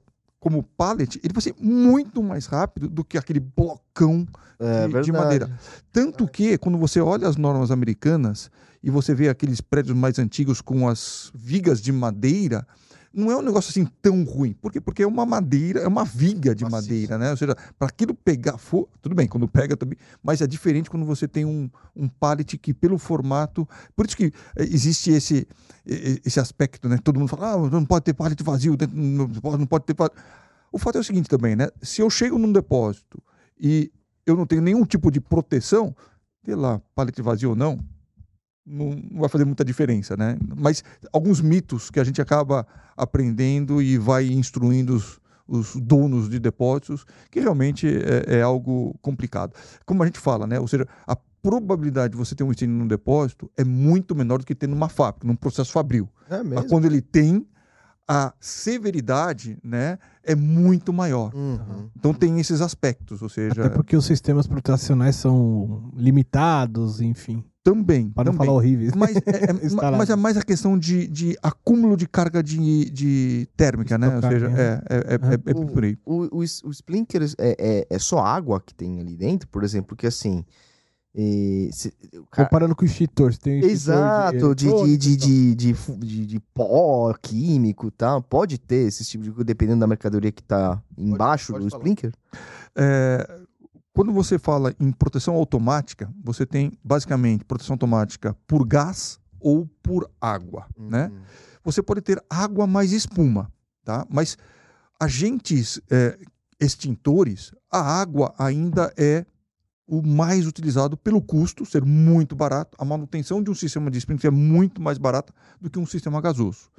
como pallet, ele vai ser muito mais rápido do que aquele blocão É de, de madeira. Tanto que, quando você olha as normas americanas e você vê aqueles prédios mais antigos com as vigas de madeira, não é um negócio assim tão ruim. Por quê? Porque é uma madeira, é uma viga de Maciça. madeira, né? Ou seja, para aquilo pegar fogo, tudo bem, quando pega também, mas é diferente quando você tem um, um pallet que, pelo formato. Por isso que eh, existe esse, esse aspecto, né? Todo mundo fala, ah, não pode ter pallet vazio, não pode, não pode ter pallet. O fato é o seguinte também, né? Se eu chego num depósito e eu não tenho nenhum tipo de proteção, sei lá, pallet vazio ou não, não vai fazer muita diferença, né? Mas alguns mitos que a gente acaba aprendendo e vai instruindo os, os donos de depósitos, que realmente é, é algo complicado. Como a gente fala, né? Ou seja, a probabilidade de você ter um incêndio num depósito é muito menor do que ter numa fábrica, num processo fabril. É Mas mesmo. quando ele tem, a severidade, né, é muito maior. Uhum. Então tem esses aspectos, ou seja, Até porque os sistemas protecionais são limitados, enfim. Também, Para não falar horríveis. Mas é, é- mas é mais a questão de, de acúmulo de carga de, de térmica, né? Ou seja, né? é, é, é, é, é por aí. O, o, o Splinker é, é, é só água que tem ali dentro, por exemplo, porque assim. eh, se- o cara- Comparando com o extintor. Você tem um extintor Exato, de, de, eletrônico de, e de, de, de- de pó químico e tal. Pode ter esse tipo de coisa, dependendo da mercadoria que tá embaixo pode do falar. Splinker? É, quando você fala em proteção automática, você tem basicamente proteção automática por gás ou por água, né? Uhum. Você pode ter água mais espuma, tá? Mas agentes é, extintores, a água ainda é o mais utilizado pelo custo ser muito barato. A manutenção de um sistema de sprinkler é muito mais barata do que um sistema gasoso.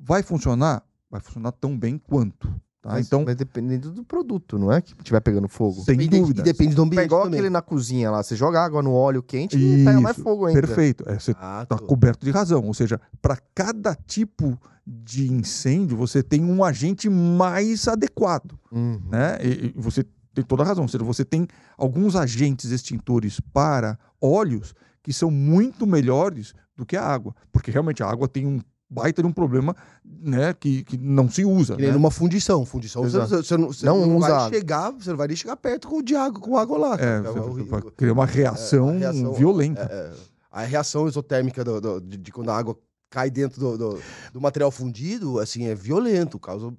Vai funcionar? Vai funcionar tão bem quanto. Tá? Mas, então, mas dependendo do produto, não é? Que tiver pegando fogo. sem Depende- dúvida. E depende do É ambiente igual também. aquele na cozinha lá, você joga água no óleo quente e pega mais Isso, fogo ainda. Perfeito. É, você Ah, está tô. coberto de razão. Ou seja, para cada tipo de incêndio, você tem um agente mais adequado. Uhum. né? E, e você tem toda a razão. Ou seja, você tem alguns agentes extintores para óleos que são muito melhores do que a água. Porque realmente a água tem um baita de um problema né, que, que não se usa. Que né? numa fundição. Fundição, você, você não, você Não não, usa vai chegar, você não vai nem chegar perto com, de água, com água lá. É, cara. você o- o- criar uma reação, a reação- violenta. é, é, a reação isotérmica do- do- de, de quando a água cai dentro do, do, do material fundido, assim, é violento. Causa...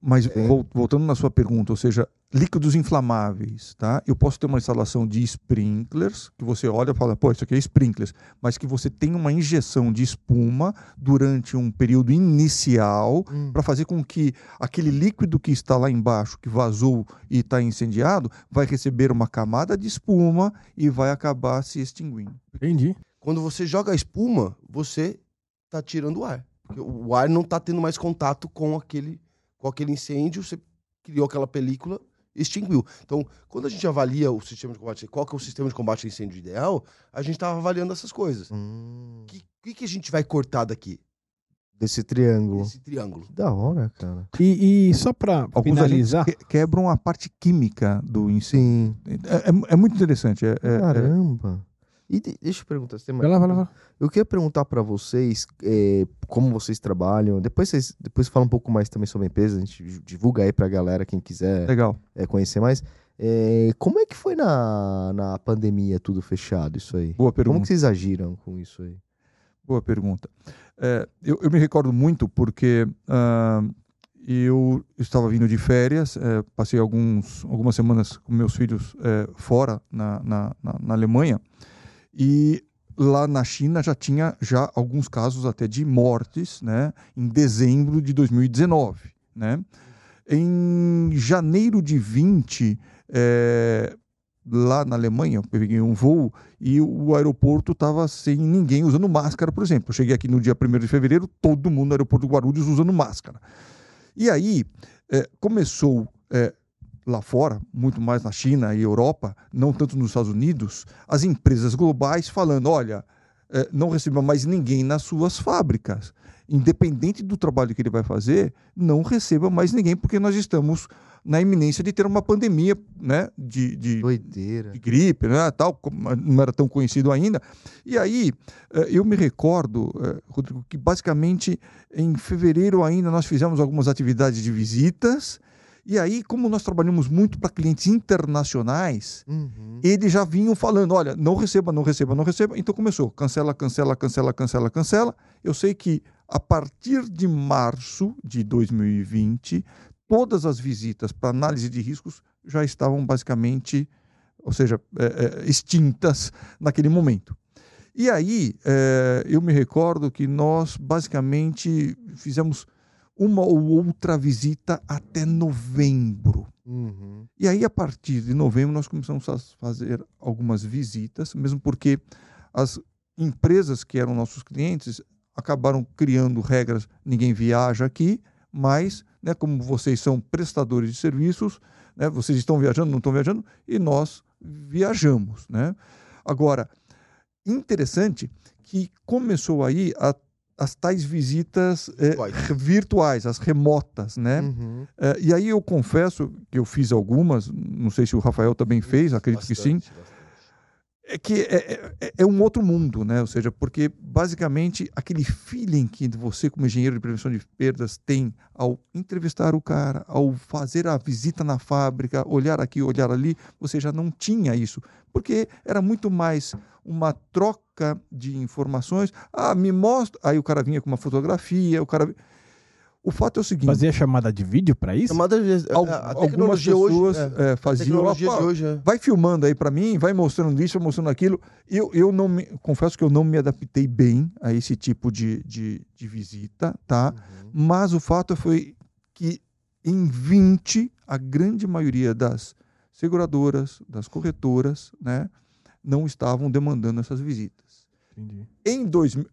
Mas É. vol- voltando na sua pergunta, ou seja, líquidos inflamáveis, tá? Eu posso ter uma instalação de sprinklers, que você olha e fala, pô, isso aqui é sprinklers, mas que você tem uma injeção de espuma durante um período inicial Hum. para fazer com que aquele líquido que está lá embaixo, que vazou e está incendiado, vai receber uma camada de espuma e vai acabar se extinguindo. Entendi. Quando você joga a espuma, você tá tirando o ar. Porque o ar não tá tendo mais contato com aquele, com aquele incêndio, você criou aquela película, extinguiu. Então, quando a gente avalia o sistema de combate, qual que é o sistema de combate a incêndio ideal, a gente tá avaliando essas coisas. O Hum. que, que, que a gente vai cortar daqui? Desse triângulo. Esse triângulo. Que da hora, cara. E, e só pra Alguns finalizar, que- quebram a parte química do incêndio. É, é- é muito interessante. é- é- é- Caramba. E de- deixa eu perguntar, você tem mais... vai lá, vai lá, vai lá. Eu queria perguntar pra vocês é, como vocês trabalham. Depois vocês depois fala um pouco mais também sobre a empresa. A gente divulga aí pra galera, quem quiser Legal. é, conhecer mais. É, como é que foi na, na pandemia tudo fechado, isso aí? Boa pergunta. Como que vocês agiram com isso aí? Boa pergunta. É, eu, eu me recordo muito porque ah, eu estava vindo de férias, é, passei alguns, algumas semanas com meus filhos é, fora na, na, na- na Alemanha e lá na China já tinha já alguns casos até de mortes, né, em dezembro de 2019, né? Em janeiro de 20, é, lá na Alemanha, eu peguei um voo e o aeroporto estava sem ninguém usando máscara, por exemplo. Eu cheguei aqui no dia 1 de fevereiro, todo mundo no aeroporto de Guarulhos usando máscara. E aí eh, começou eh, lá fora, muito mais na China e Europa, não tanto nos Estados Unidos, as empresas globais falando: olha, eh, não receba mais ninguém nas suas fábricas. Independente do trabalho que ele vai fazer, não receba mais ninguém, porque nós estamos na iminência de ter uma pandemia né, de, de, de gripe, né, tal, como não era tão conhecido ainda. E aí, eh, eu me recordo, eh, Rodrigo, que basicamente em fevereiro ainda nós fizemos algumas atividades de visitas E aí, como nós trabalhamos muito para clientes internacionais, Uhum. eles já vinham falando: olha, não receba, não receba, não receba. Então começou: cancela, cancela, cancela, cancela, cancela. Eu sei que a partir de março de 2020, todas as visitas para análise de riscos já estavam basicamente, ou seja, é, é, extintas naquele momento. E aí, é, eu me recordo que nós basicamente fizemos uma ou outra visita até novembro. Uhum. E aí, a partir de novembro, nós começamos a fazer algumas visitas, mesmo porque as empresas que eram nossos clientes acabaram criando regras, ninguém viaja aqui, mas, né, como vocês são prestadores de serviços, né, vocês estão viajando, não estão viajando, e nós viajamos. Né? Agora, interessante que começou aí a- as tais visitas eh, Virtuais. as remotas, né? Uhum. É, e aí eu confesso que eu fiz algumas, não sei se o Rafael também fez, acredito que sim. Bastante, bastante. É que é, é- é um outro mundo, né? Ou seja, porque basicamente aquele feeling que você, como engenheiro de prevenção de perdas, tem ao entrevistar o cara, ao fazer a visita na fábrica, olhar aqui, olhar ali, você já não tinha isso. Porque era muito mais uma troca de informações. Ah, me mostra. Aí o cara vinha com uma fotografia, o cara. O fato é o seguinte. Fazia chamada de vídeo pra isso? Chamada de- Al- a algumas tecnologia pessoas hoje, é, é, a faziam. tecnologia "Opa, de hoje é. vai filmando aí para mim, vai mostrando isso, vai mostrando aquilo. Eu, eu não me, confesso que eu não me adaptei bem a esse tipo de, de, de visita, tá? Uhum. Mas o fato foi que em 20, a grande maioria das seguradoras, das corretoras, né, não estavam demandando essas visitas. Entendi. Em 2000,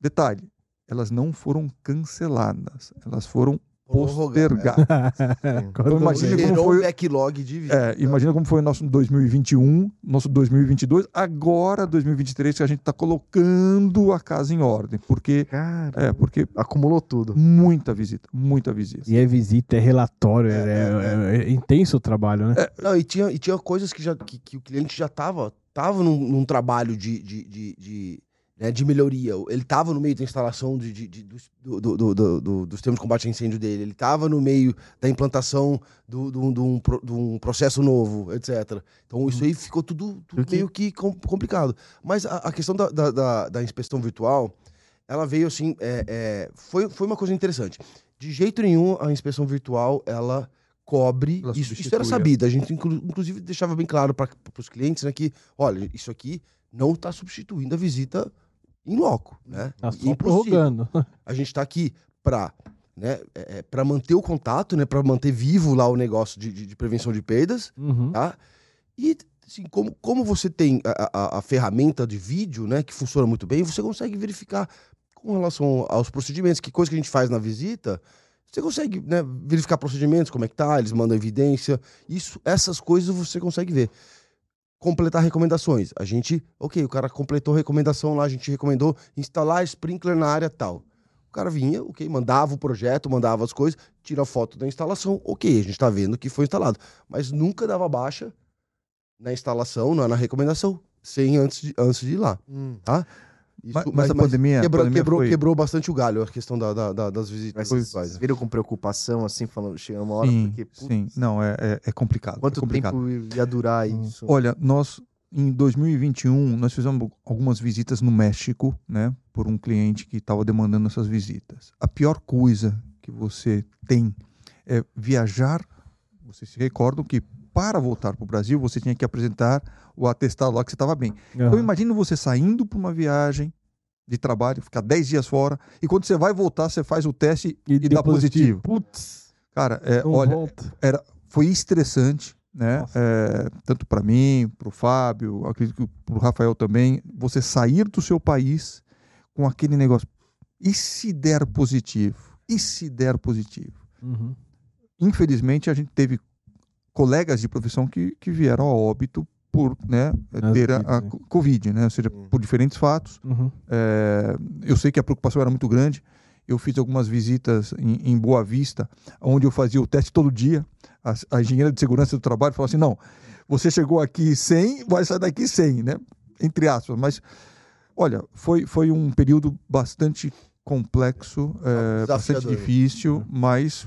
detalhe, elas não foram canceladas, elas foram postergadas. Imagine veio- como foi- um backlog de vida. É, imagina como foi o nosso 2021, nosso 2022, agora 2023 que a gente está colocando a casa em ordem, porque Cara, é porque acumulou tudo. muita visita, muita visita. E é visita, é relatório, é, é- é intenso o trabalho, né? Não, e tinha, e tinha coisas que, já, que, que o cliente já estava tava num, num trabalho de, de, de, de, né, de melhoria. Ele estava no meio da instalação de, de, de- dos- do, do, do, do, do, do sistema de combate a incêndio dele. Ele estava no meio da implantação de um, um processo novo, etc. Então isso aí ficou tudo, tudo meio que com- complicado. Mas a, a questão da, da, da, da inspeção virtual, ela veio assim, é, é, foi, foi uma coisa interessante. De jeito nenhum, a inspeção virtual, ela cobre isso, isso era é. sabido. A gente, inclu- inclusive, deixava bem claro para os clientes né, que, olha, isso aqui não está substituindo a visita em loco, né? Tá só prorrogando. A gente está aqui para né, é, para manter o contato, né, para manter vivo lá o negócio de, de- de prevenção de perdas, Uhum. tá? E assim, como, como você tem a, a- a ferramenta de vídeo, né, que funciona muito bem, você consegue verificar com relação aos procedimentos, que coisa que a gente faz na visita, você consegue né, verificar procedimentos, como é que tá, eles mandam evidência, isso, essas coisas você consegue ver. Completar recomendações. A gente, ok, o cara completou a recomendação lá, a gente recomendou instalar sprinkler na área tal. O cara vinha, ok, mandava o projeto, mandava as coisas, tira foto da instalação, ok, a gente tá vendo que foi instalado. Mas nunca dava baixa na instalação, na, na recomendação, sem antes de, antes de ir lá, Hum. tá? Isso- Mas, mas a pandemia, a quebrou, pandemia quebrou, foi- quebrou bastante o galho a questão da, da- da- das visitas virtuais. vocês né? viram com preocupação, assim, falando, chega uma hora, sim, porque, putz, sim, não é, é, é complicado. quanto é complicado. tempo ia durar isso? Olha, nós em 2021 nós fizemos algumas visitas no México, né, por um cliente que estava demandando essas visitas. A pior coisa que você tem é viajar. Vocês se recordam que para voltar para o Brasil você tinha que apresentar o atestado lá que você estava bem. Então Aham. imagina você saindo para uma viagem de trabalho, ficar 10 dias fora e quando você vai voltar você faz o teste e, dá deu positivo. Putz, Cara, é, olha, volta. foi estressante, né? É, tanto para mim, para o Fábio, acredito que para o Rafael também, você sair do seu país com aquele negócio. E se der positivo? E se der positivo? Uhum. Infelizmente, a gente teve colegas de profissão que, que vieram a óbito por né, ter a, a vidas, né? Covid, né? Ou seja, por diferentes fatos. Uhum. É, eu sei que a preocupação era muito grande. Eu fiz algumas visitas em, em Boa Vista, onde eu fazia o teste todo dia. A, a engenheira de segurança do trabalho falou assim: não, você chegou aqui 100, vai sair daqui 100, né? Entre aspas. Mas, olha, foi, foi um período bastante complexo, é, bastante difícil, mas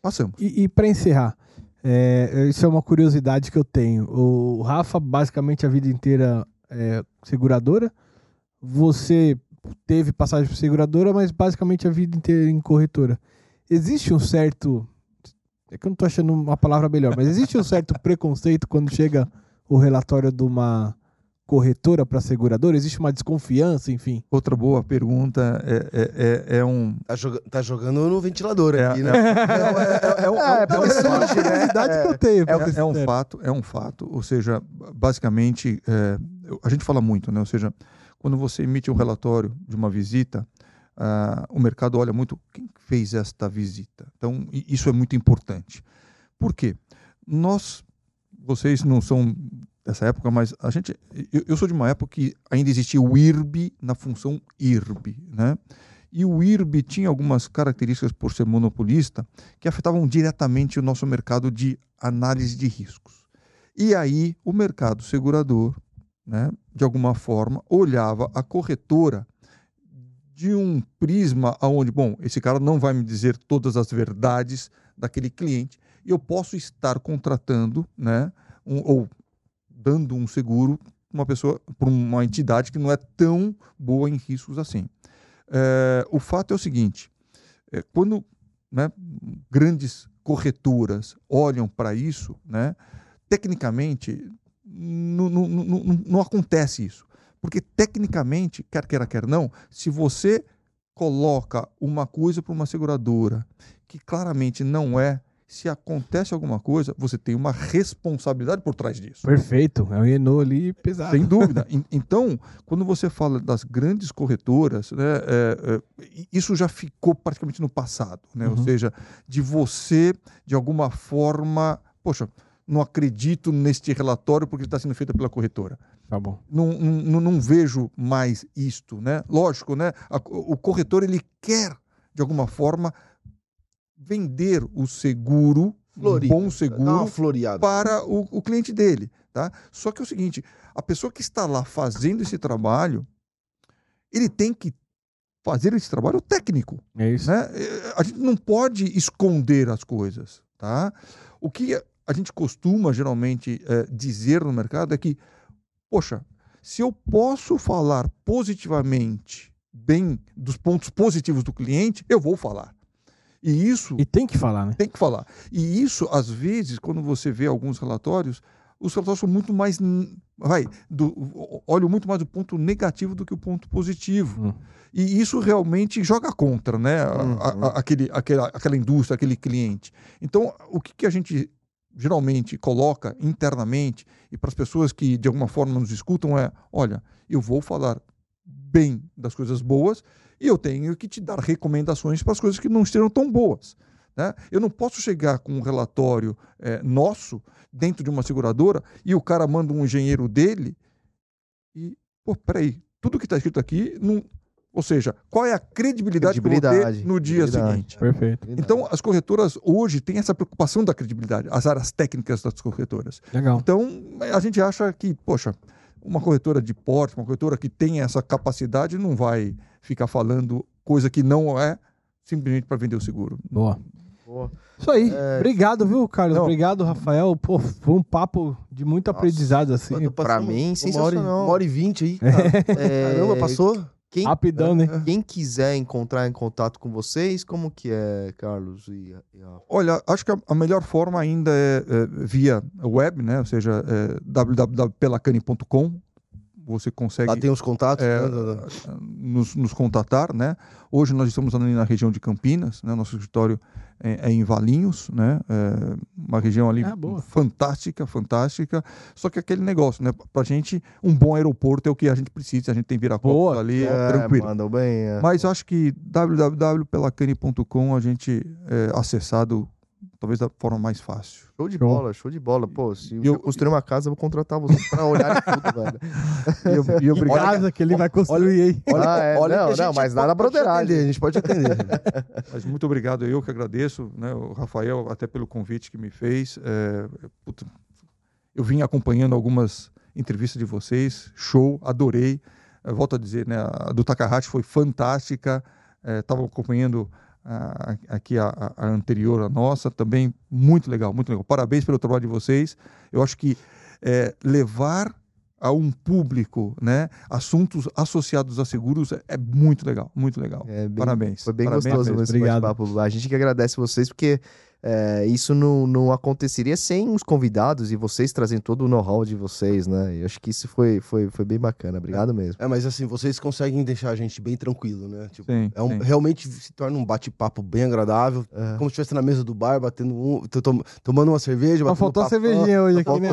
passamos. E, e para encerrar, É, isso é uma curiosidade que eu tenho. O Rafa, basicamente, a vida inteira é seguradora. Você teve passagem por seguradora, mas basicamente a vida inteira em corretora. Existe um certo. É que eu não tô achando uma palavra melhor, mas existe um certo preconceito quando chega o relatório de uma corretora para seguradora? Existe uma desconfiança, enfim? Outra boa pergunta é, é, é, é um. Tá, joga tá, jogando no ventilador é, aqui, né? É, é, é, uma curiosidade que eu tenho. É, um fato, é um fato. Ou seja, basicamente, a gente fala muito, né? Ou seja, quando você emite um relatório de uma visita, uh, o mercado olha muito quem fez esta visita. Então, isso é muito importante. Por quê? Nós, vocês não são dessa época, mas a gente, eu, eu sou de uma época que ainda existia o IRB na função IRB, né? E o IRB tinha algumas características por ser monopolista que afetavam diretamente o nosso mercado de análise de riscos. E aí o mercado segurador, né, de alguma forma, olhava a corretora de um prisma aonde, bom, esse cara não vai me dizer todas as verdades daquele cliente e eu posso estar contratando, né, um, ou dando um seguro para uma pessoa, para uma entidade que não é tão boa em riscos assim. É, o fato é o seguinte: é, quando né, grandes corretoras olham para isso, né, tecnicamente não, não, acontece isso. Porque tecnicamente, quer queira, quer não, se você coloca uma coisa para uma seguradora que claramente não é se acontece alguma coisa, você tem uma responsabilidade por trás disso. Perfeito, é um Renault ali pesado. Sem dúvida. então, quando você fala das grandes corretoras, né, é, é, isso já ficou praticamente no passado, né? Uhum. Ou seja, de você, de alguma forma, poxa, não acredito neste relatório porque está sendo feito pela corretora. Tá bom. Não, não, não vejo mais isto, né? Lógico, né? o corretor ele quer de alguma forma vender o seguro, Florida, um bom seguro, para o, o, cliente dele. Tá? Só que é o seguinte: a pessoa que está lá fazendo esse trabalho, ele tem que fazer esse trabalho técnico. É isso. Né? É, a gente não pode esconder as coisas. Tá? O que a gente costuma geralmente é, dizer no mercado é que, poxa, se eu posso falar positivamente bem dos pontos positivos do cliente, eu vou falar. E isso. E tem que falar, né? Tem que falar. E isso, às vezes, quando você vê alguns relatórios, os relatórios são muito mais. Vai, do, olham muito mais o ponto negativo do que o ponto positivo. Hum. E isso realmente joga contra, né? Uhum. A, a, aquele, aquela, aquela indústria, aquele cliente. Então, o que, que a gente geralmente coloca internamente e para as pessoas que de alguma forma nos escutam é: olha, eu vou falar bem das coisas boas e eu tenho que te dar recomendações para as coisas que não estejam tão boas. Né? Eu não posso chegar com um relatório é, nosso dentro de uma seguradora e o cara manda um engenheiro dele e, pô, peraí, tudo que está escrito aqui, não... ou seja, qual é a credibilidade, credibilidade no dia seguinte? Perfeito. Então, as corretoras hoje têm essa preocupação da credibilidade, as áreas técnicas das corretoras. Legal. Então, a gente acha que, poxa, uma corretora de porte, uma corretora que tem essa capacidade, não vai ficar falando coisa que não é simplesmente para vender o seguro. Boa. Boa. Isso aí. É... Obrigado, viu, Carlos? Não. Obrigado, Rafael. Pô, foi um papo de muito Nossa. aprendizado, assim. Para mim, sensacional. Uma hora e vinte aí. É... Caramba, passou? Quem, Rapidão, né? Quem quiser entrar em contato com vocês, como que é, Carlos? E, e a... Olha, acho que a, a, melhor forma ainda é, é, via web, né? Ou seja, é www.pelacane.com você consegue. Lá tem os contatos? É, né? nos, nos, contatar, né? Hoje nós estamos ali na região de Campinas, né? Nosso escritório é, é em Valinhos, né? É uma região ali ah, fantástica, fantástica. Só que aquele negócio, né? Pra gente, um bom aeroporto é o que a gente precisa. A gente tem Viracopos ali, é, tranquilo. Mandou bem. É. Mas acho que www.pelacane.com a gente é acessado talvez da forma mais fácil. Show de show. bola, show de bola. Pô, se eu, eu construir uma casa, eu vou contratar você pra olhar tudo, velho. E, eu, e obrigado. casa que ele vai construir, hein? Olha, ah, é, olha não, não, mas nada broderagem. A gente pode atender. mas muito obrigado, eu que agradeço, né, o Rafael, até pelo convite que me fez. É, puta, eu vim acompanhando algumas entrevistas de vocês, show, adorei. Eu volto a dizer, né, a do Takahashi foi fantástica. Estava é, acompanhando a, aqui a, a, anterior, a nossa, também muito legal, muito legal. Parabéns pelo trabalho de vocês. Eu acho que é, levar a um público, né, assuntos associados a seguros é, é muito legal, muito legal. É bem, Parabéns. Foi bem Parabéns gostoso mesmo. Obrigado. A gente que agradece vocês porque é, isso não, não aconteceria sem os convidados e vocês trazendo todo o know-how de vocês, né? Eu acho que isso foi, foi, foi bem bacana. Obrigado é, mesmo. É, mas assim, vocês conseguem deixar a gente bem tranquilo, né? Tipo, sim, é um, sim. Realmente se torna um bate-papo bem agradável. É. Como se estivesse na mesa do bar, batendo um, tom, tomando uma cerveja. Só faltou a cervejinha hoje aqui, né?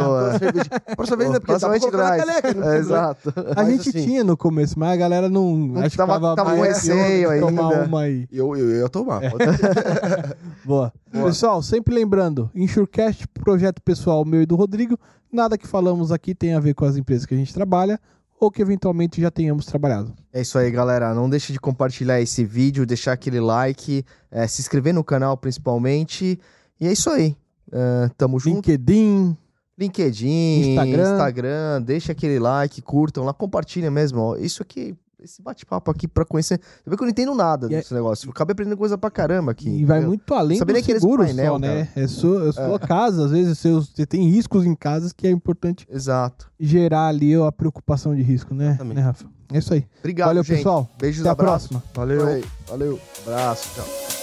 Próxima vez, né? Porque colocar na caneca. Né? É, exato. A mas, gente assim, tinha no começo, mas a galera não... acho tava, tava, tava com receio ainda. Tomar uma aí. Eu, eu, eu ia tomar. Boa. Boa. Pessoal, sempre lembrando, Insurecast, projeto pessoal meu e do Rodrigo, nada que falamos aqui tem a ver com as empresas que a gente trabalha ou que eventualmente já tenhamos trabalhado. É isso aí, galera. Não deixe de compartilhar esse vídeo, deixar aquele like, é, se inscrever no canal principalmente. E é isso aí. Uh, tamo junto. LinkedIn. LinkedIn, Instagram. Instagram, deixa aquele like, curtam lá, compartilha mesmo. Ó. Isso aqui esse bate-papo aqui pra conhecer. Você vê que eu não entendo nada e é desse é... negócio. Eu acabei aprendendo coisa pra caramba aqui. E vai muito além do seguro painel, só, né? É sua, é sua é. casa, às vezes seus, você tem riscos em casas que é importante Exato. gerar ali a preocupação de risco, né, né Rafa? É isso aí. Obrigado, Valeu, gente. pessoal. Beijos, Até abraço. a próxima. Valeu. Valeu. Abraço. Tchau.